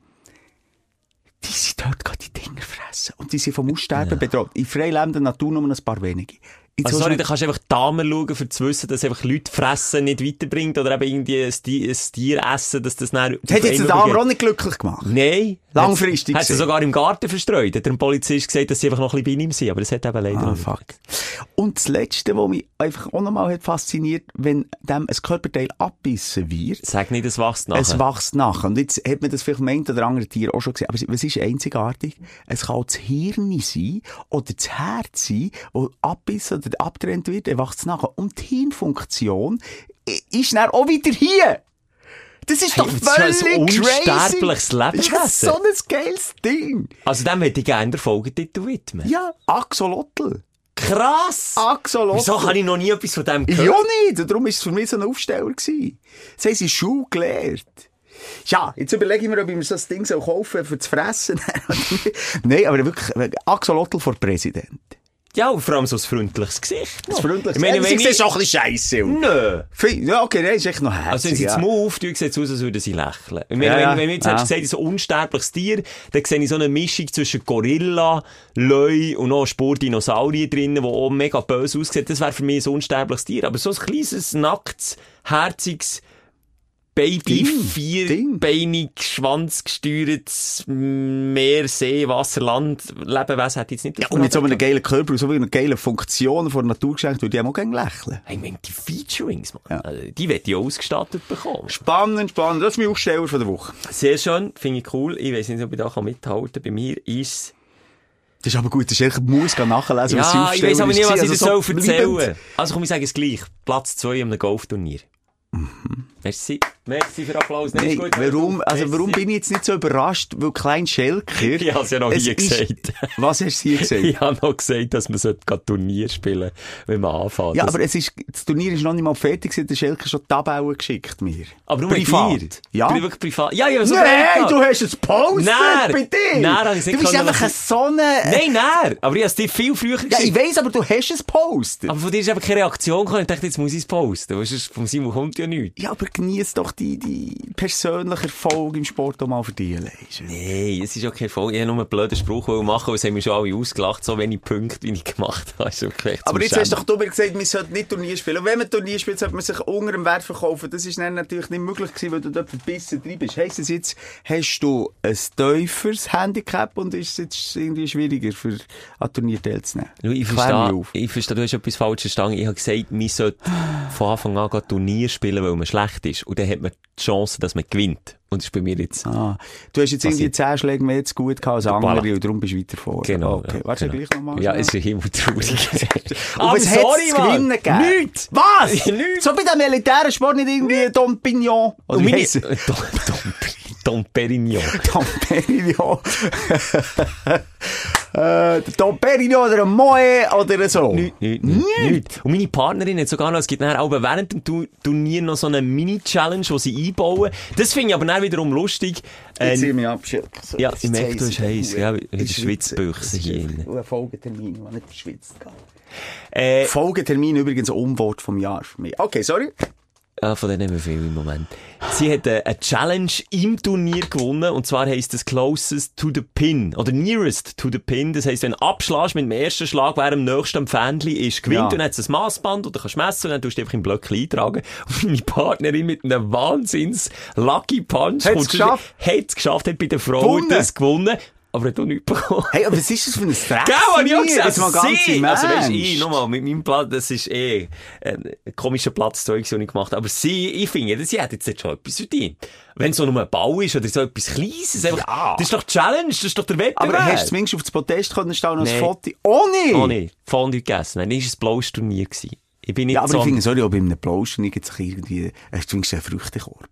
[SPEAKER 4] die sind dort gerade die Dinger fressen. Und die sind vom Aussterben bedroht. In freilebender Natur nur ein paar wenige.
[SPEAKER 5] Also sorry, da kannst du einfach Damen schauen, um zu wissen, dass einfach Leute fressen nicht weiterbringt oder eben irgendwie ein Tier, ein Tier essen, dass das dann...
[SPEAKER 4] das hat jetzt den Damen auch nicht glücklich gemacht.
[SPEAKER 5] Nein.
[SPEAKER 4] Langfristig
[SPEAKER 5] Hat sie sogar im Garten verstreut. Hat der Polizist gesagt, dass sie einfach noch ein bisschen bei ihm sind. Aber das hat eben leider
[SPEAKER 4] Ah,
[SPEAKER 5] nicht.
[SPEAKER 4] fuck. Und das Letzte, was mich einfach auch nochmal hat fasziniert, wenn dem ein Körperteil abbissen wird,
[SPEAKER 5] Sag nicht, es wächst nachher.
[SPEAKER 4] es wächst nach. Und jetzt hat man das vielleicht meint oder andere Tier auch schon gesehen. Aber was ist einzigartig? Es kann das Hirn sein oder das Herz sein, wo abbissen oder abgetrennt wird, dann wächst es nachher. Und die Hirnfunktion ist dann auch wieder hier. Das ist
[SPEAKER 5] Hey,
[SPEAKER 4] doch
[SPEAKER 5] das ist ein
[SPEAKER 4] völlig crazy.
[SPEAKER 5] unsterbliches
[SPEAKER 4] Das ist
[SPEAKER 5] Lebewesen.
[SPEAKER 4] so ein geiles Ding.
[SPEAKER 5] Also dem hätte ich gerne den Folgetitel widmen.
[SPEAKER 4] Ja, Axolotl.
[SPEAKER 5] Krass!
[SPEAKER 4] Axolotl.
[SPEAKER 5] Wieso habe ich noch nie etwas von dem
[SPEAKER 4] Ja
[SPEAKER 5] gehört?
[SPEAKER 4] nicht, und darum war es für mich so ein Aufsteller. Gewesen. Das haben sie in der Schule gelernt. Ja, jetzt überlege ich mir, ob ich mir so ein Ding soll kaufen für zu fressen. Nein, aber wirklich, äh, Axolotl vor Präsident.
[SPEAKER 5] Ja, vor allem so ein freundliches Gesicht.
[SPEAKER 4] Das freundlich.
[SPEAKER 5] Ich meine, wenn
[SPEAKER 4] sie
[SPEAKER 5] ich-
[SPEAKER 4] sieht auch ein bisschen scheisse.
[SPEAKER 5] Nö.
[SPEAKER 4] Ja, okay, nein, ist echt noch herzig.
[SPEAKER 5] Also wenn sie
[SPEAKER 4] ja.
[SPEAKER 5] den Mund auftun, sieht es aus, als würden sie lächeln. Meine,
[SPEAKER 4] Ja,
[SPEAKER 5] wenn,
[SPEAKER 4] ja.
[SPEAKER 5] wenn du jetzt
[SPEAKER 4] Ja.
[SPEAKER 5] hättest gesagt, so ein unsterbliches Tier, dann sehe ich so eine Mischung zwischen Gorilla, Löwe und noch ein Spurdinosaurier drinnen, der auch mega böse aussieht. Das wäre für mich ein unsterbliches Tier. Aber so ein kleines, nacktes, herziges, Baby, vierbeinig, schwanzgesteuertes Meer, See, Wasser, Land, Lebewesen ich jetzt nicht
[SPEAKER 4] Ja, und mit so einem geilen Körper und so einer geilen Funktion von der Natur geschenkt, würde ich auch gerne lächeln.
[SPEAKER 5] Ich meine, die Featurings, Mann.
[SPEAKER 4] Ja.
[SPEAKER 5] Also, Die werde ich ausgestattet bekommen.
[SPEAKER 4] Spannend, spannend. Das ist mein Aufsteller von der Woche.
[SPEAKER 5] Sehr schön, finde ich cool. Ich weiß nicht, ob ich da mithalten kann. Bei mir ist
[SPEAKER 4] Das ist aber gut, das ist echt, ich muss nachlesen, was
[SPEAKER 5] Ja, ich weiß aber nicht, was ich
[SPEAKER 4] Also
[SPEAKER 5] dir
[SPEAKER 4] so
[SPEAKER 5] soll erzählen
[SPEAKER 4] bleibend.
[SPEAKER 5] Also komm, ich sage es gleich. Platz 2 an einem Golfturnier. Merci. Merci für Applaus. Ist gut.
[SPEAKER 4] warum, also
[SPEAKER 5] Merci.
[SPEAKER 4] warum bin ich jetzt nicht so überrascht? Weil Klein Schelker...
[SPEAKER 5] Ich habe es ja noch
[SPEAKER 4] Es
[SPEAKER 5] hier
[SPEAKER 4] ist-
[SPEAKER 5] gesagt.
[SPEAKER 4] Was hast du hier gesagt?
[SPEAKER 5] Ich habe noch gesagt, dass man sollte Turnier spielen wenn man anfängt.
[SPEAKER 4] Ja,
[SPEAKER 5] Das-
[SPEAKER 4] aber es ist, das Turnier ist noch nicht mal fertig, gewesen, der Schelker schon Tabellen geschickt mir.
[SPEAKER 5] aber nur
[SPEAKER 4] privat.
[SPEAKER 5] mit dir.
[SPEAKER 4] Ja.
[SPEAKER 5] Wirklich privat. Ja, ja, so
[SPEAKER 4] Nein, du hast ein Poster
[SPEAKER 5] Nein.
[SPEAKER 4] bei dir.
[SPEAKER 5] Nein, habe ich
[SPEAKER 4] du bist einfach
[SPEAKER 5] lassen.
[SPEAKER 4] so eine...
[SPEAKER 5] Nein, nein. Aber ich habe es dir viel früher
[SPEAKER 4] Ja,
[SPEAKER 5] gesagt.
[SPEAKER 4] ich weiss, aber du hast ein Poster.
[SPEAKER 5] aber von dir ist einfach keine Reaktion gekommen. Ich dachte, jetzt muss ich es posten. Weißt du, vom Simon kommt ja nichts.
[SPEAKER 4] Ja, aber genieß doch die, die persönliche Erfolg im Sport auch mal für dich.
[SPEAKER 5] Nein, es ist okay voll. Ich wollte nur einen blöden Spruch machen, weil es haben mir schon alle ausgelacht, so wenig Punkte, wie ich gemacht habe.
[SPEAKER 4] Aber jetzt hast doch du mir gesagt, man sollte nicht Turnier spielen. Und wenn man Turnier spielt, sollte man sich unter dem Wert verkaufen. Das ist dann natürlich nicht möglich gewesen, weil du dort verbissen drin bist. Heisst das jetzt, hast du ein tieferes Handicap und ist es jetzt irgendwie schwieriger, für an Turnier teilzunehmen?
[SPEAKER 5] Ich verstehe, ich verstehe, du hast etwas falsch verstanden. Ich habe gesagt, man sollte von Anfang an Turnier spielen, weil man schlecht ist. Und dann hat man die Chance, dass man gewinnt. Und das ist bei mir jetzt...
[SPEAKER 4] Ah, du hast jetzt irgendwie
[SPEAKER 5] Passiert.
[SPEAKER 4] 10 Schläge mehr zu gut gehabt als andere
[SPEAKER 5] Voilà.
[SPEAKER 4] und darum bist du weiter vor.
[SPEAKER 5] Genau.
[SPEAKER 4] Okay,
[SPEAKER 5] ja,
[SPEAKER 4] warte
[SPEAKER 5] genau.
[SPEAKER 4] gleich nochmal.
[SPEAKER 5] Ja, es ist himmeltraurig.
[SPEAKER 4] Und was hat es zu gewinnen gegeben?
[SPEAKER 5] Nichts!
[SPEAKER 4] Was?
[SPEAKER 5] Nichts!
[SPEAKER 4] So bei dem militären Sport nicht irgendwie Dom Pignon? Oder
[SPEAKER 5] Und meine... Dom, Dom, Dom Perignon.
[SPEAKER 4] Dom Perignon. Äh, Dom Perignon oder ein Moe oder so.
[SPEAKER 5] Nicht, nicht, nicht. Und meine Partnerin hat sogar noch, es gibt nachher auch während dem Tu- Turnier noch so eine Mini-Challenge, die sie einbauen. Das finde ich aber dann wiederum lustig. Äh,
[SPEAKER 4] zieh mich ab, Schild. So,
[SPEAKER 5] ja, ich merke, du hast
[SPEAKER 4] der
[SPEAKER 5] heiß, ja,
[SPEAKER 4] In der
[SPEAKER 5] Schwitzbüchse hier.
[SPEAKER 4] Ein Folgetermin, der nicht verschwitzt geht.
[SPEAKER 5] äh,
[SPEAKER 4] Folgetermin übrigens ein Unwort vom Jahr für mich. Okay, sorry.
[SPEAKER 5] Ja, von denen haben wir viel im Moment. Sie hat äh, eine Challenge im Turnier gewonnen, und zwar heisst es Closest to the Pin, oder Nearest to the Pin. Das heisst, wenn du abschlägst mit dem ersten Schlag, wer am nächsten am Fähnchen ist, gewinnt,
[SPEAKER 4] Ja.
[SPEAKER 5] und dann hat es ein Massband, und dann kannst du messen, und dann tust du einfach im Blöckchen eintragen. Und meine Partnerin mit einem Wahnsinns Lucky Punch
[SPEAKER 4] Hat's geschafft?
[SPEAKER 5] Hat's geschafft, hat bei der Frau
[SPEAKER 4] Gewonnen?
[SPEAKER 5] das gewonnen, aber hat auch nichts bekommen.
[SPEAKER 4] Hey, aber was ist das für ein Stress?
[SPEAKER 5] Gell, hab ich auch gesagt.
[SPEAKER 4] Jetzt mal ganz
[SPEAKER 5] sie, also
[SPEAKER 4] Ernst.
[SPEAKER 5] ich, nochmal, mit meinem Platz, das ist eh ein komischer Platzzeug, den ich gemacht habe. Aber sie, ich finde, das- sie hat jetzt schon etwas verdient. Wenn es so nur ein Bau ist oder so etwas Kleines, einfach,
[SPEAKER 4] Ja.
[SPEAKER 5] das ist doch die Challenge, das ist doch der Wettbewerb.
[SPEAKER 4] Aber hast du zumindest auf das Podest können stehen und ein
[SPEAKER 5] Nee.
[SPEAKER 4] Foto? Oh nicht!
[SPEAKER 5] Oh nee, Fondue gegessen. Nein, das war ein blaues Turnier. Gewesen. Ich bin nicht
[SPEAKER 4] Ja, aber
[SPEAKER 5] so...
[SPEAKER 4] ich finde, sorry, ob in einem Plauschen gibt es irgendwie, hast du zumindest einen Früchtekorb.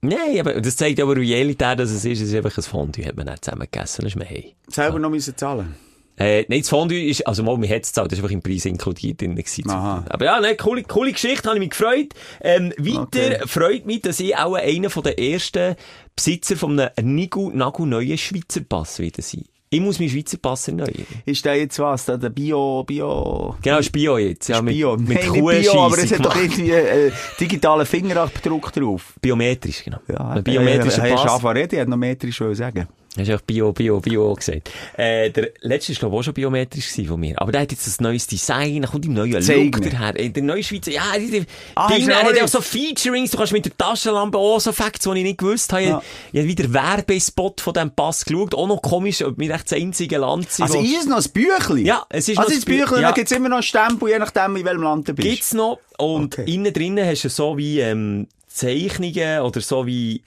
[SPEAKER 5] Nein, aber das zeigt aber Realität, dass es ist. Es ist einfach ein Fondue, hat man nicht zusammen gegessen. Das ist mir hey.
[SPEAKER 4] Selber noch müssen zahlen.
[SPEAKER 5] Äh, nein, das Fondue ist, also mal, mir hat's gezahlt, das ist einfach im Preis inkludiert drin gewesen. Aber ja, ne, coole, coole Geschichte, habe ich mich gefreut. Ähm, weiter
[SPEAKER 4] Okay.
[SPEAKER 5] freut mich, dass ich auch einer von den ersten Besitzer von einem Nigu, Nagu neuen Schweizer Pass wieder sein. Ich muss meinen Schweizer Pass erneuern.
[SPEAKER 4] Ist der jetzt was? Der, Bio, Bio...
[SPEAKER 5] Genau, ist Bio jetzt. Ja, mit,
[SPEAKER 4] Bio.
[SPEAKER 5] mit
[SPEAKER 4] Nein, Bio, aber es hat doch irgendwie einen äh, digitalen Fingerabdruck drauf.
[SPEAKER 5] Biometrisch, genau.
[SPEAKER 4] Ja,
[SPEAKER 5] Ein biometrischer
[SPEAKER 4] äh,
[SPEAKER 5] Pass.
[SPEAKER 4] Hast du reden? Ich hätte noch metrisch sagen.
[SPEAKER 5] Hast du auch Bio, Bio, Bio gesagt. Äh, der letzte ist, glaube ich, auch schon biometrisch von mir. Aber der hat jetzt ein neues Design, da kommt im neuen
[SPEAKER 4] Zeig
[SPEAKER 5] Look
[SPEAKER 4] mir.
[SPEAKER 5] daher. Äh, Der neue Schweizer, ja, die, die
[SPEAKER 4] Ah,
[SPEAKER 5] Dinge,
[SPEAKER 4] ist
[SPEAKER 5] er hat auch so Featurings, du kannst mit der Taschenlampe auch so Facts, die ich nicht gewusst habe.
[SPEAKER 4] Ja.
[SPEAKER 5] Ich habe wieder Werbespot von diesem Pass geschaut. Auch noch komisch, ob wir echt das einzige Land sind.
[SPEAKER 4] Also
[SPEAKER 5] wo-
[SPEAKER 4] ist es noch ein Büchlein?
[SPEAKER 5] Ja, es ist
[SPEAKER 4] also
[SPEAKER 5] noch
[SPEAKER 4] das
[SPEAKER 5] ein Bü-
[SPEAKER 4] Büchlein,
[SPEAKER 5] ja.
[SPEAKER 4] dann gibt es immer noch einen Stempel, je nachdem, in welchem Land du bist.
[SPEAKER 5] Gibt's noch. Und
[SPEAKER 4] Okay.
[SPEAKER 5] innen drinnen hast du so wie, ähm, Zeichnungen oder so wie,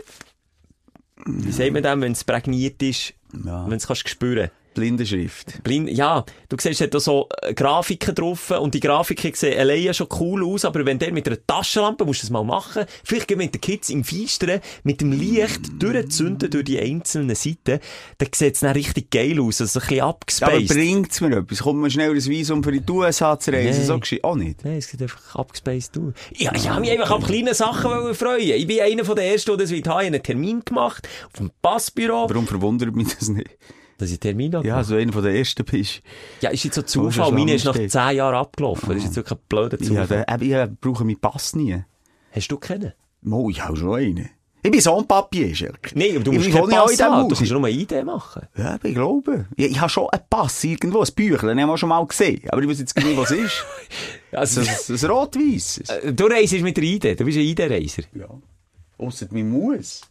[SPEAKER 5] wie sagt man dem, wenn es prägniert ist,
[SPEAKER 4] Ja.
[SPEAKER 5] wenn es kannst spüren.
[SPEAKER 4] Blindenschrift.
[SPEAKER 5] Blind, ja, du siehst, es hat da so äh, Grafiken drauf und die Grafiken sehen alleine schon cool aus, aber wenn der mit einer Taschenlampe, musst du das mal machen, vielleicht gehen mit den Kids im Feistern, mit dem Licht durchzünden durch die einzelnen Seiten, dann sieht es dann richtig geil aus, also ein bisschen
[SPEAKER 4] Ja, aber
[SPEAKER 5] abgespaced.
[SPEAKER 4] bringt's mir etwas? Kommt man schnell ein Visum für die USA zu reisen?
[SPEAKER 5] Nein.
[SPEAKER 4] So? Auch nicht.
[SPEAKER 5] Nein, es sieht einfach abgespaced aus. Ja, ich habe mich einfach an kleine Sachen freuen. Ich bin einer von den Ersten, der das wird haben. Ich habe einen Termin gemacht auf dem Passbüro,
[SPEAKER 4] Warum verwundert mich das nicht?
[SPEAKER 5] Dass ich einen Termin habe.
[SPEAKER 4] Ja, so einer von der Ersten bist.
[SPEAKER 5] ja, ist jetzt so Zufall. Meine ist nach zehn Jahren abgelaufen. Das ist jetzt wirklich ein blöder
[SPEAKER 4] Ja,
[SPEAKER 5] Zufall.
[SPEAKER 4] der, ich äh, brauche meinen Pass nie.
[SPEAKER 5] Hast du kennen?
[SPEAKER 4] Mo, ich habe schon einen. Ich bin Sohnpapier, Schelke.
[SPEAKER 5] Nein, aber du
[SPEAKER 4] Ich
[SPEAKER 5] musst keinen Pass haben. Du kannst nur eine Idee machen.
[SPEAKER 4] Ja, ich glaube. Ich, ich habe schon einen Pass irgendwo, ein Büchlein, den haben wir schon mal gesehen. Aber ich weiß jetzt nicht, was es ist.
[SPEAKER 5] Also,
[SPEAKER 4] ein rot-weisses.
[SPEAKER 5] äh, du reist mit der Idee. Du bist ein Idee-Reiser.
[SPEAKER 4] Ja. Ausser man muss.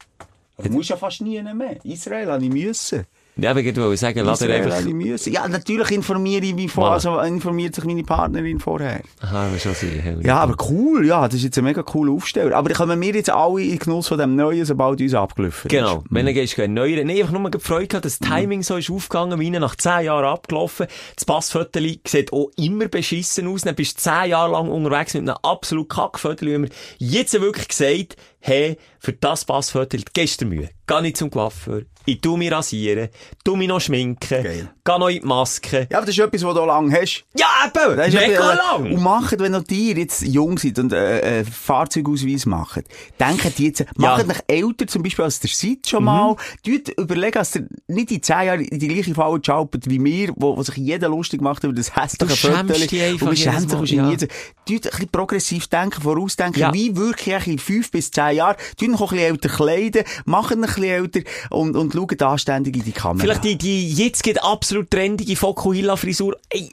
[SPEAKER 4] Du musst ja fast nie mehr. Israel habe ich müssen.
[SPEAKER 5] Ja, aber ich wollte sagen, lass dir einfach...
[SPEAKER 4] müssen. Ja, natürlich informiere ich mich vor,
[SPEAKER 5] Mal.
[SPEAKER 4] also informiert sich meine Partnerin vorher.
[SPEAKER 5] Aha, aber schon sehr.
[SPEAKER 4] Ja, aber cool, ja, das ist jetzt ein mega cooler Aufsteller. Aber kommen wir jetzt alle in Genuss von dem Neuen, sobald uns abgelaufen ist.
[SPEAKER 5] Genau. Wenn du gehst, gehen neuer. Nee, einfach nur gefreut gehabt, dass das Timing so ist aufgegangen, wie nach zehn Jahren abgelaufen. Das Passviertel sieht auch immer beschissen aus. Dann bist du zehn Jahre lang unterwegs mit einem absolut Kackviertel. Und wir haben jetzt wirklich gesagt, hey, für das Passviertel, gestern Mühe. Geh nicht zum Coiffeur. Ich tu mich rasieren. Tu mich noch schminken.
[SPEAKER 4] Geil.
[SPEAKER 5] Geh noch in die Maske.
[SPEAKER 4] Ja, aber das ist etwas, was du lang hast.
[SPEAKER 5] Ja, eben!
[SPEAKER 4] Das ist
[SPEAKER 5] Mega
[SPEAKER 4] etwas, äh,
[SPEAKER 5] lang!
[SPEAKER 4] Und macht, wenn noch die jetzt jung sind und äh, äh, Fahrzeugausweis machen, denken die jetzt, macht euch älter zum Beispiel als der seid
[SPEAKER 5] Mhm.
[SPEAKER 4] schon mal, tut überlegen, dass ihr nicht in zehn Jahren in die gleiche Falle schaltet wie wir, wo, wo sich jeder lustig macht über das hässliche Viertel. Und man schämt sich und
[SPEAKER 5] ja.
[SPEAKER 4] Tut ein bisschen progressiv denken, vorausdenken,
[SPEAKER 5] Ja.
[SPEAKER 4] wie wirklich in fünf bis zehn Jahren, euch auch ein bisschen älter kleiden, macht ein bisschen älter und, und schaut anständig in die Kamera.
[SPEAKER 5] Vielleicht die, die jetzt geht absolut trendige Fokuhila-Frisur. Ey,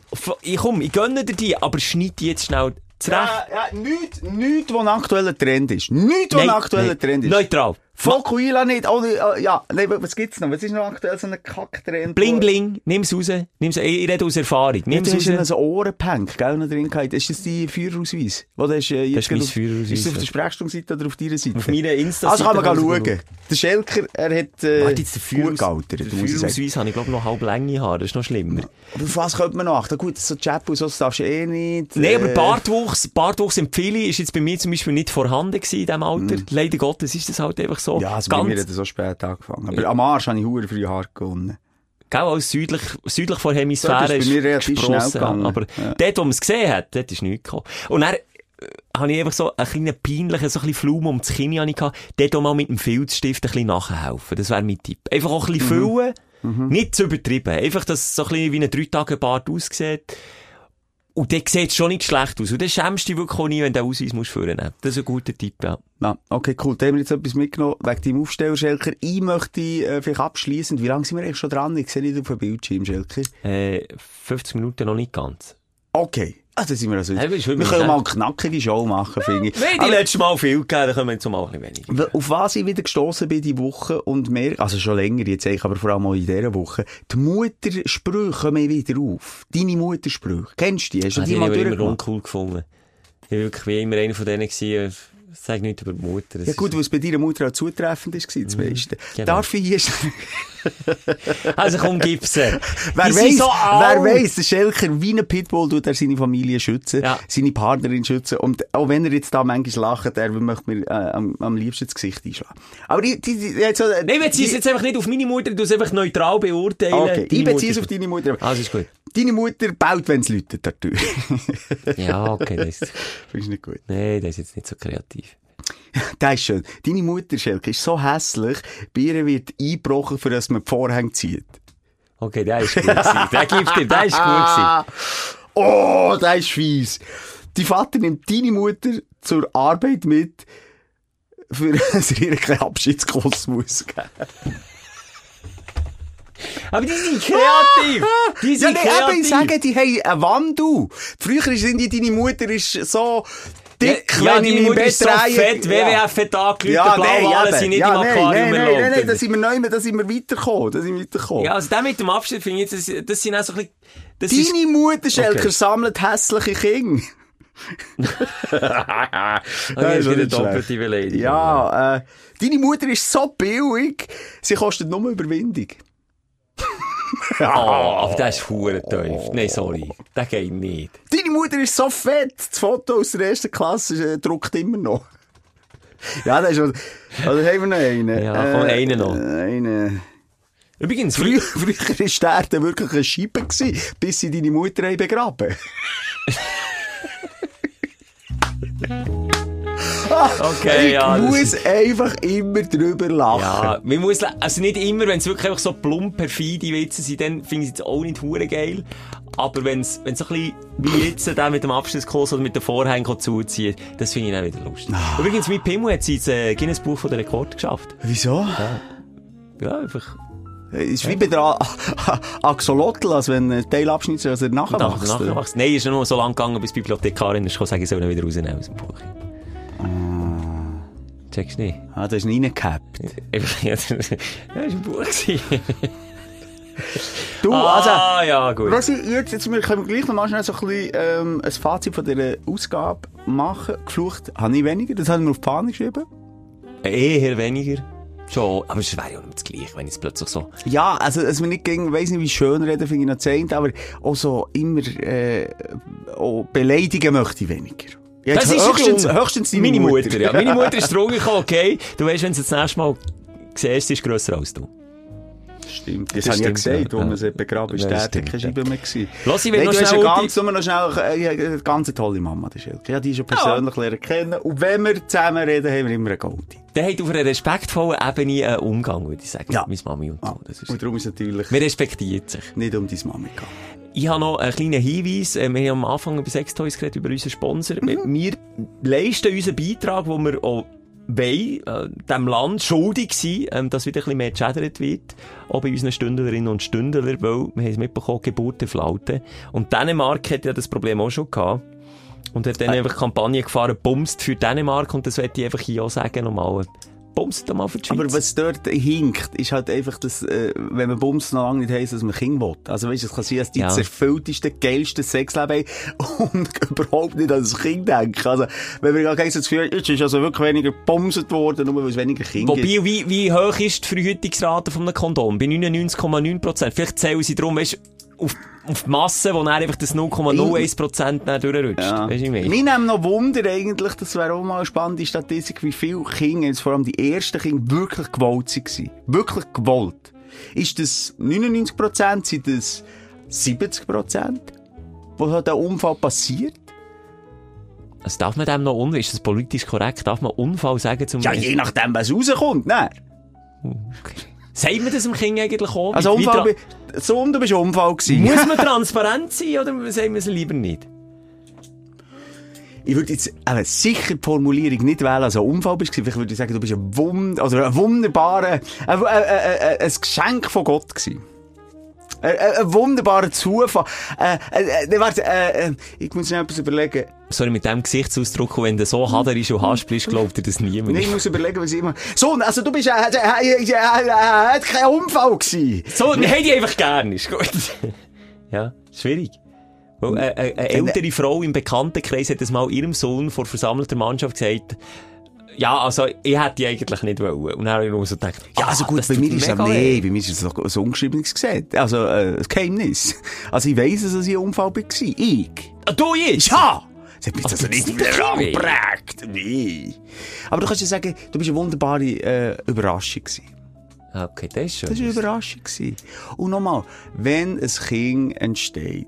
[SPEAKER 5] komm, ich gönne dir die, aber schneid die jetzt schnell zurecht.
[SPEAKER 4] Ja, ja, nichts, nichts, was ein aktueller Trend ist. Nichts, was ein aktueller Trend ist.
[SPEAKER 5] Neutral.
[SPEAKER 4] Fokuhila nicht, oh, äh, ja, was gibt's noch? Was ist noch aktuell so ein Kacktrend?
[SPEAKER 5] Bling, bling, nimm's raus. Nimm's, ich, rede aus Erfahrung.
[SPEAKER 4] Ja,
[SPEAKER 5] Nimm's
[SPEAKER 4] du hast
[SPEAKER 5] raus.
[SPEAKER 4] so Ohrenpank, gell, noch drin gehabt. Ist das die Führerausweis? Wo das ist, äh,
[SPEAKER 5] Das ist
[SPEAKER 4] jetzt
[SPEAKER 5] mein Führerausweis,
[SPEAKER 4] Ist das auf der Sprechstundenseite oder auf deiner Seite?
[SPEAKER 5] Auf meiner Insta-
[SPEAKER 4] Also kann man
[SPEAKER 5] ich
[SPEAKER 4] schauen. Der Schelker, er hat, äh,
[SPEAKER 5] Warte, jetzt der
[SPEAKER 4] gut
[SPEAKER 5] Führeraus-
[SPEAKER 4] gealtert,
[SPEAKER 5] Der. Führerausweis habe ich, glaube noch halb lange Haare. Das ist noch schlimmer.
[SPEAKER 4] Aber auf was könnte man noch achten? Gut, so Chap und so, darfst du eh nicht.
[SPEAKER 5] Nee, aber
[SPEAKER 4] äh,
[SPEAKER 5] Bartwuchs, Bartwuchs empfehle ich, ist jetzt bei mir zum Beispiel nicht vorhanden gewesen in diesem Alter. Leider Gottes ist das halt einfach so.
[SPEAKER 4] Ja, also bei
[SPEAKER 5] Ganz,
[SPEAKER 4] mir hat so spät angefangen. Aber am Arsch habe ich hure früh Haar gewonnen.
[SPEAKER 5] Gell, als südlich, südlich vor
[SPEAKER 4] Dort
[SPEAKER 5] Hemisphäre
[SPEAKER 4] ist bei schnell
[SPEAKER 5] gesprossen. Aber
[SPEAKER 4] Ja.
[SPEAKER 5] dort, wo man es gesehen hat, dort ist nichts gekommen. Und dann, äh, habe ich einfach so einen kleinen peinlichen, so ein bisschen Flum um das Kinn gehabt. Dort auch mal mit dem Filzstift ein bisschen nachhelfen. Das wäre mein Tipp. Einfach auch ein
[SPEAKER 4] Mhm.
[SPEAKER 5] bisschen füllen. Nicht zu übertrieben. Einfach, dass es so ein bisschen wie ein Drei-Tage-Bart aussieht. Und dann sieht schon nicht schlecht aus. Und dann schämst du dich wirklich auch nie, wenn du den Ausweis musst führen musst. Das ist ein guter Tipp, ja.
[SPEAKER 4] Ja, okay, cool. Da haben wir jetzt etwas mitgenommen wegen deinem Aufsteller, Schelker. Ich möchte äh, vielleicht abschließend, wie lange sind wir eigentlich schon dran? Ich sehe nicht auf dem Bildschirm, Schelker.
[SPEAKER 5] Äh, 50 Minuten noch nicht ganz.
[SPEAKER 4] Okay. Da sind wir also.
[SPEAKER 5] Ja, ist
[SPEAKER 4] wir können
[SPEAKER 5] schlecht.
[SPEAKER 4] mal eine knackige Show machen, finde ich.
[SPEAKER 5] Wenn die letzte Mal viel gegeben, dann können wir jetzt mal ein bisschen weniger.
[SPEAKER 4] Auf was ich wieder gestossen bin die Woche und mehr, also schon länger jetzt eigentlich, aber vor allem auch in dieser Woche, die Muttersprüche kommen wieder auf. Deine Muttersprüche. Kennst du die? Hast du
[SPEAKER 5] Ah,
[SPEAKER 4] die
[SPEAKER 5] die
[SPEAKER 4] mal
[SPEAKER 5] ich immer uncool gefunden. Ich war wirklich wie immer einer von denen gewesen, Sag nicht über die Mutter.
[SPEAKER 4] Ja gut,
[SPEAKER 5] ist-
[SPEAKER 4] was bei deiner Mutter auch zutreffend war, das meiste.
[SPEAKER 5] genau.
[SPEAKER 4] Darf ich hier...
[SPEAKER 5] Also komm, gib's.
[SPEAKER 4] Wer weiss,
[SPEAKER 5] so
[SPEAKER 4] wer weiss, der Schelker wie ein Pitbull tut er seine Familie schützen,
[SPEAKER 5] Ja.
[SPEAKER 4] seine Partnerin schützen. Und auch wenn er jetzt da manchmal lacht, er möchte mir äh, am, am liebsten das Gesicht einschlagen. Aber die, die, die, jetzt so,
[SPEAKER 5] Nein, es
[SPEAKER 4] die-
[SPEAKER 5] jetzt einfach nicht auf meine Mutter, du es einfach neutral beurteilen.
[SPEAKER 4] Okay, ich beziehe es auf deine Mutter.
[SPEAKER 5] Also ist gut.
[SPEAKER 4] Deine Mutter baut, wenn es läutet, der Tür.
[SPEAKER 5] Ja, okay, das ist,
[SPEAKER 4] Findest du nicht gut?
[SPEAKER 5] nee, das ist jetzt nicht so kreativ.
[SPEAKER 4] Das ist schön. Deine Mutter, Schelke, ist so hässlich, bei ihr wird eingebrochen, für dass man die Vorhänge zieht.
[SPEAKER 5] Okay, der ist gut gewesen. Der gibt dir, der ist gut gewesen.
[SPEAKER 4] Oh, das ist fies. Die Vater nimmt deine Mutter zur Arbeit mit, für dass ihr keinen Abschiedskuss muss geben.
[SPEAKER 5] Aber die sind kreativ. Die
[SPEAKER 4] Ja,
[SPEAKER 5] sind
[SPEAKER 4] nee,
[SPEAKER 5] kreativ.
[SPEAKER 4] eben, ich sage, die haben einen Wandel. Früher sind die, deine Mutter ist so dick,
[SPEAKER 5] ja,
[SPEAKER 4] wenn ich
[SPEAKER 5] deine
[SPEAKER 4] mich im Bett
[SPEAKER 5] ist so
[SPEAKER 4] drehe.
[SPEAKER 5] fett, WWF hat
[SPEAKER 4] Ja, nein,
[SPEAKER 5] Blauwale
[SPEAKER 4] eben.
[SPEAKER 5] sind nicht
[SPEAKER 4] ja,
[SPEAKER 5] im
[SPEAKER 4] nein,
[SPEAKER 5] Aquarium
[SPEAKER 4] nein, nein, nein, nein, da sind wir neu, da sind wir weitergekommen, da sind wir weitergekommen.
[SPEAKER 5] Ja, also der mit dem Abschied finde ich, das, das sind auch so ein bisschen, das ist,
[SPEAKER 4] Deine Mutter, Schelker,
[SPEAKER 5] Okay.
[SPEAKER 4] sammelt hässliche Kinder. Das
[SPEAKER 5] das
[SPEAKER 4] ist
[SPEAKER 5] ist wieder doppelte. Beleidigung.
[SPEAKER 4] Ja, äh, deine Mutter ist so billig, sie kostet nur Überwindung.
[SPEAKER 5] Oh, aber der ist hure tief. Nein, sorry. Der geht nicht.
[SPEAKER 4] Deine Mutter ist so fett, das Foto aus der ersten Klasse äh, druckt immer noch. ja, das ist schon, also haben wir noch einen.
[SPEAKER 5] Ja, komm, einen noch.
[SPEAKER 4] Äh, einen.
[SPEAKER 5] Übrigens,
[SPEAKER 4] Früher, früher war der Erde wirklich eine Scheibe, gewesen, bis sie deine Mutter begraben
[SPEAKER 5] okay,
[SPEAKER 4] Ich
[SPEAKER 5] ja.
[SPEAKER 4] muss einfach immer drüber lachen.
[SPEAKER 5] Ja, man muss, also nicht immer, wenn es wirklich einfach so plump perfide Witze sind, dann finde ich es jetzt auch nicht hure geil. Aber wenn es, wenn so ein bisschen wie jetzt der mit dem Abschlusskurs oder mit den Vorhängen zuzieht, das finde ich dann wieder lustig.
[SPEAKER 4] Ah.
[SPEAKER 5] Übrigens, mein Pimmel hat sein äh, Guinness Buch von der Rekord geschafft.
[SPEAKER 4] Wieso?
[SPEAKER 5] Ja, einfach.
[SPEAKER 4] Es ist wie bei der Axolotl, als wenn ein Teilabschnitt also nachher
[SPEAKER 5] Nach,
[SPEAKER 4] wächst.
[SPEAKER 5] nachgewachsen. Nein, ist ja nur so lang gegangen, bis die Bibliothekarin ist gekommen, sagen, ich soll ihn wieder rausnehmen aus dem Buch. Checkst du nicht?
[SPEAKER 4] Ah, das ist reingehabt.
[SPEAKER 5] Einfach, ja, das war ein Buch.
[SPEAKER 4] Du, also,
[SPEAKER 5] ah, ja, gut.
[SPEAKER 4] ich jetzt, jetzt können wir gleich noch mal schnell so ein bisschen, ähm, ein Fazit von dieser Ausgabe machen. Geflucht habe ich weniger, das haben wir auf die Fahne geschrieben.
[SPEAKER 5] Eher weniger. Schon, aber es wäre ja nicht das Gleiche, wenn es plötzlich so...
[SPEAKER 4] Ja, also, dass wir nicht gegen, weiss nicht, wie schön reden, finde ich noch zehnt, aber auch so immer, äh, auch beleidigen möchte ich weniger. Ja,
[SPEAKER 5] Das ist
[SPEAKER 4] höchstens,
[SPEAKER 5] Grund.
[SPEAKER 4] höchstens deine
[SPEAKER 5] Meine
[SPEAKER 4] Mutter.
[SPEAKER 5] Mutter, ja. Meine Mutter ist drum gekommen, okay, du weißt, wenn du das nächste Mal siehst, sie ist grösser als du.
[SPEAKER 4] Stimmt, das,
[SPEAKER 5] Das
[SPEAKER 4] habe ich ja gesagt,
[SPEAKER 5] ja.
[SPEAKER 4] wo man sie begraben ist.
[SPEAKER 5] Ja,
[SPEAKER 4] Der
[SPEAKER 5] das
[SPEAKER 4] hat keine
[SPEAKER 5] stimmt,
[SPEAKER 4] Scheibe mehr gewesen.
[SPEAKER 5] Lass, ich will
[SPEAKER 4] Nein,
[SPEAKER 5] noch
[SPEAKER 4] du
[SPEAKER 5] schnell... die-
[SPEAKER 4] ganz, nur noch schnell, äh, ja, eine ganz tolle Mama, die Schelke. Ja, die schon persönlich lernen kennen. Und wenn wir zusammen reden, haben wir immer eine Goldie.
[SPEAKER 5] Der hat auf einer respektvollen Ebene einen Umgang, würde ich sagen.
[SPEAKER 4] Ja.
[SPEAKER 5] Mit Mami und so.
[SPEAKER 4] Ah,
[SPEAKER 5] Das ist,
[SPEAKER 4] und darum ist natürlich
[SPEAKER 5] man respektiert sich.
[SPEAKER 4] nicht um deine Mama gegangen.
[SPEAKER 5] Ich habe noch einen kleinen Hinweis. Äh, Wir haben am Anfang über Sextoys geredet, über unseren Sponsor.
[SPEAKER 4] Mhm.
[SPEAKER 5] Wir leisten unseren Beitrag, den wir auch wollen, äh, dem Land schuldig sind, ähm, dass wieder ein bisschen mehr geschädert wird. Auch bei unseren Stündlerinnen und Stündler, weil wir haben es mitbekommen, Geburtenflaute. Und Dänemark hat ja das Problem auch schon gehabt. Und hat dann einfach Kampagne gefahren, bumst für Dänemark. Und das möchte ich einfach hier auch sagen nochmal. Doch mal für die Schweiz.
[SPEAKER 4] Aber was dort hinkt, ist halt einfach, dass, äh, wenn man Bums noch lange nicht heisst, dass man Kind will. Also weißt du, es kann sein, dass die
[SPEAKER 5] Ja.
[SPEAKER 4] zerfülltesten, geilsten Sexleben haben und überhaupt nicht an das Kind denken. Also, wenn wir so das Gefühl jetzt ist also wirklich weniger gebumset worden, nur weil es weniger Kinder gibt.
[SPEAKER 5] Wobei, wie, wie hoch ist die Verhütungsrate von einem Kondom? Bei 99,9 Prozent. Vielleicht zählen sie darum, weißt, auf, auf die Masse, wo dann einfach das 0,01 Prozent dann durchrutscht.
[SPEAKER 4] Ja.
[SPEAKER 5] Weißt du, ich
[SPEAKER 4] Mich
[SPEAKER 5] meine?
[SPEAKER 4] nimmt noch Wunder eigentlich, das wäre auch mal eine spannende Statistik, wie viele Kinder, jetzt vor allem die ersten Kinder, wirklich gewollt waren. Wirklich gewollt. Ist das 99%, sind das 70%? Wo halt der Unfall passiert?
[SPEAKER 5] Also darf man dem noch un ist das politisch korrekt? Darf man Unfall sagen zum
[SPEAKER 4] Ja, je nachdem, was rauskommt, ne?
[SPEAKER 5] Sagt man das dem Kind eigentlich auch?
[SPEAKER 4] Also
[SPEAKER 5] wie
[SPEAKER 4] so du bist Unfall gewesen.
[SPEAKER 5] Muss man transparent sein oder sagt man es lieber nicht?
[SPEAKER 4] Ich würde jetzt eben sicher die Formulierung nicht wählen, als ein Unfall bist. gewesen. Vielleicht würde ich sagen, du bist ein, Wund oder ein wunderbarer, ein, ein, ein, ein, ein Geschenk von Gott gewesen. Ein, wunderbarer Zufall. Äh, äh, äh, warte, äh, äh, ich muss mir etwas überlegen.
[SPEAKER 5] Sorry, mit dem Gesichtsausdruck, wenn du so haderisch und haspel bist, glaubt dir das niemand.
[SPEAKER 4] Nee, ich muss überlegen, was ich immer... So, also du bist, äh, äh, kein Unfall gewesen.
[SPEAKER 5] So, wir haben die einfach gern, ist gut. ja, schwierig. Weil, eine ältere Frau im Bekanntenkreis hat es mal ihrem Sohn vor versammelter Mannschaft gesagt, Ja, also, ich hätte die eigentlich nicht wollen. Und dann habe ich nur so gedacht,
[SPEAKER 4] Ja, also
[SPEAKER 5] ah,
[SPEAKER 4] gut,
[SPEAKER 5] das
[SPEAKER 4] bei mir ist es nee, bei mir ist es doch ein ungeschriebenes Gesetz. Also, äh, ein Geheimnis. Also, ich weiss, dass ich ein Unfall war. Ich.
[SPEAKER 5] Ah, du jetzt?
[SPEAKER 4] Ja! Das hat mich also
[SPEAKER 5] Aber
[SPEAKER 4] nicht
[SPEAKER 5] weh.
[SPEAKER 4] angeprägt. Nee. Aber du kannst ja sagen, du bist eine wunderbare äh, Überraschung gewesen.
[SPEAKER 5] Okay, das ist schön.
[SPEAKER 4] Das war eine Überraschung. Gewesen. Und nochmal, wenn ein Kind entsteht,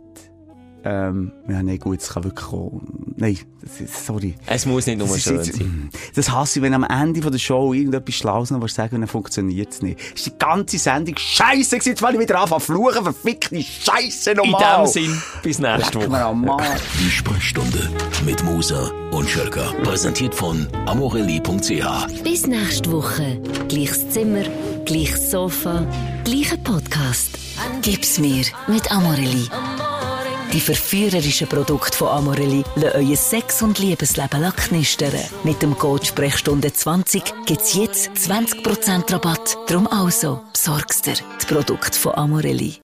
[SPEAKER 4] ähm, ja, nein, gut, es kann wirklich kommen. Nein, das ist, sorry.
[SPEAKER 5] Es muss nicht nur
[SPEAKER 4] Das,
[SPEAKER 5] schön sein.
[SPEAKER 4] das hasse ich, wenn am Ende von der Show irgendetwas Schlaues noch was sagen und dann funktioniert es nicht. Ist die ganze Sendung scheiße gewesen, jetzt will ich wieder anfangen zu fluchen, verfickte Scheiße
[SPEAKER 5] In
[SPEAKER 4] nochmal.
[SPEAKER 5] dem Sinn, bis nächste Woche.
[SPEAKER 3] Die Sprechstunde mit Musa und Schelka. Präsentiert von amorelli.ch.
[SPEAKER 2] Bis nächste Woche. Gleiches Zimmer, gleiches Sofa, gleicher Podcast.
[SPEAKER 1] Gib's mir mit Amorelli. Die verführerischen Produkte von Amorelli lassen euer Sex- und Liebesleben knistern. Mit dem Code Sprechstunde 20 gibt's jetzt 20% Rabatt. Drum also, besorgst dir die Produkte von Amorelli.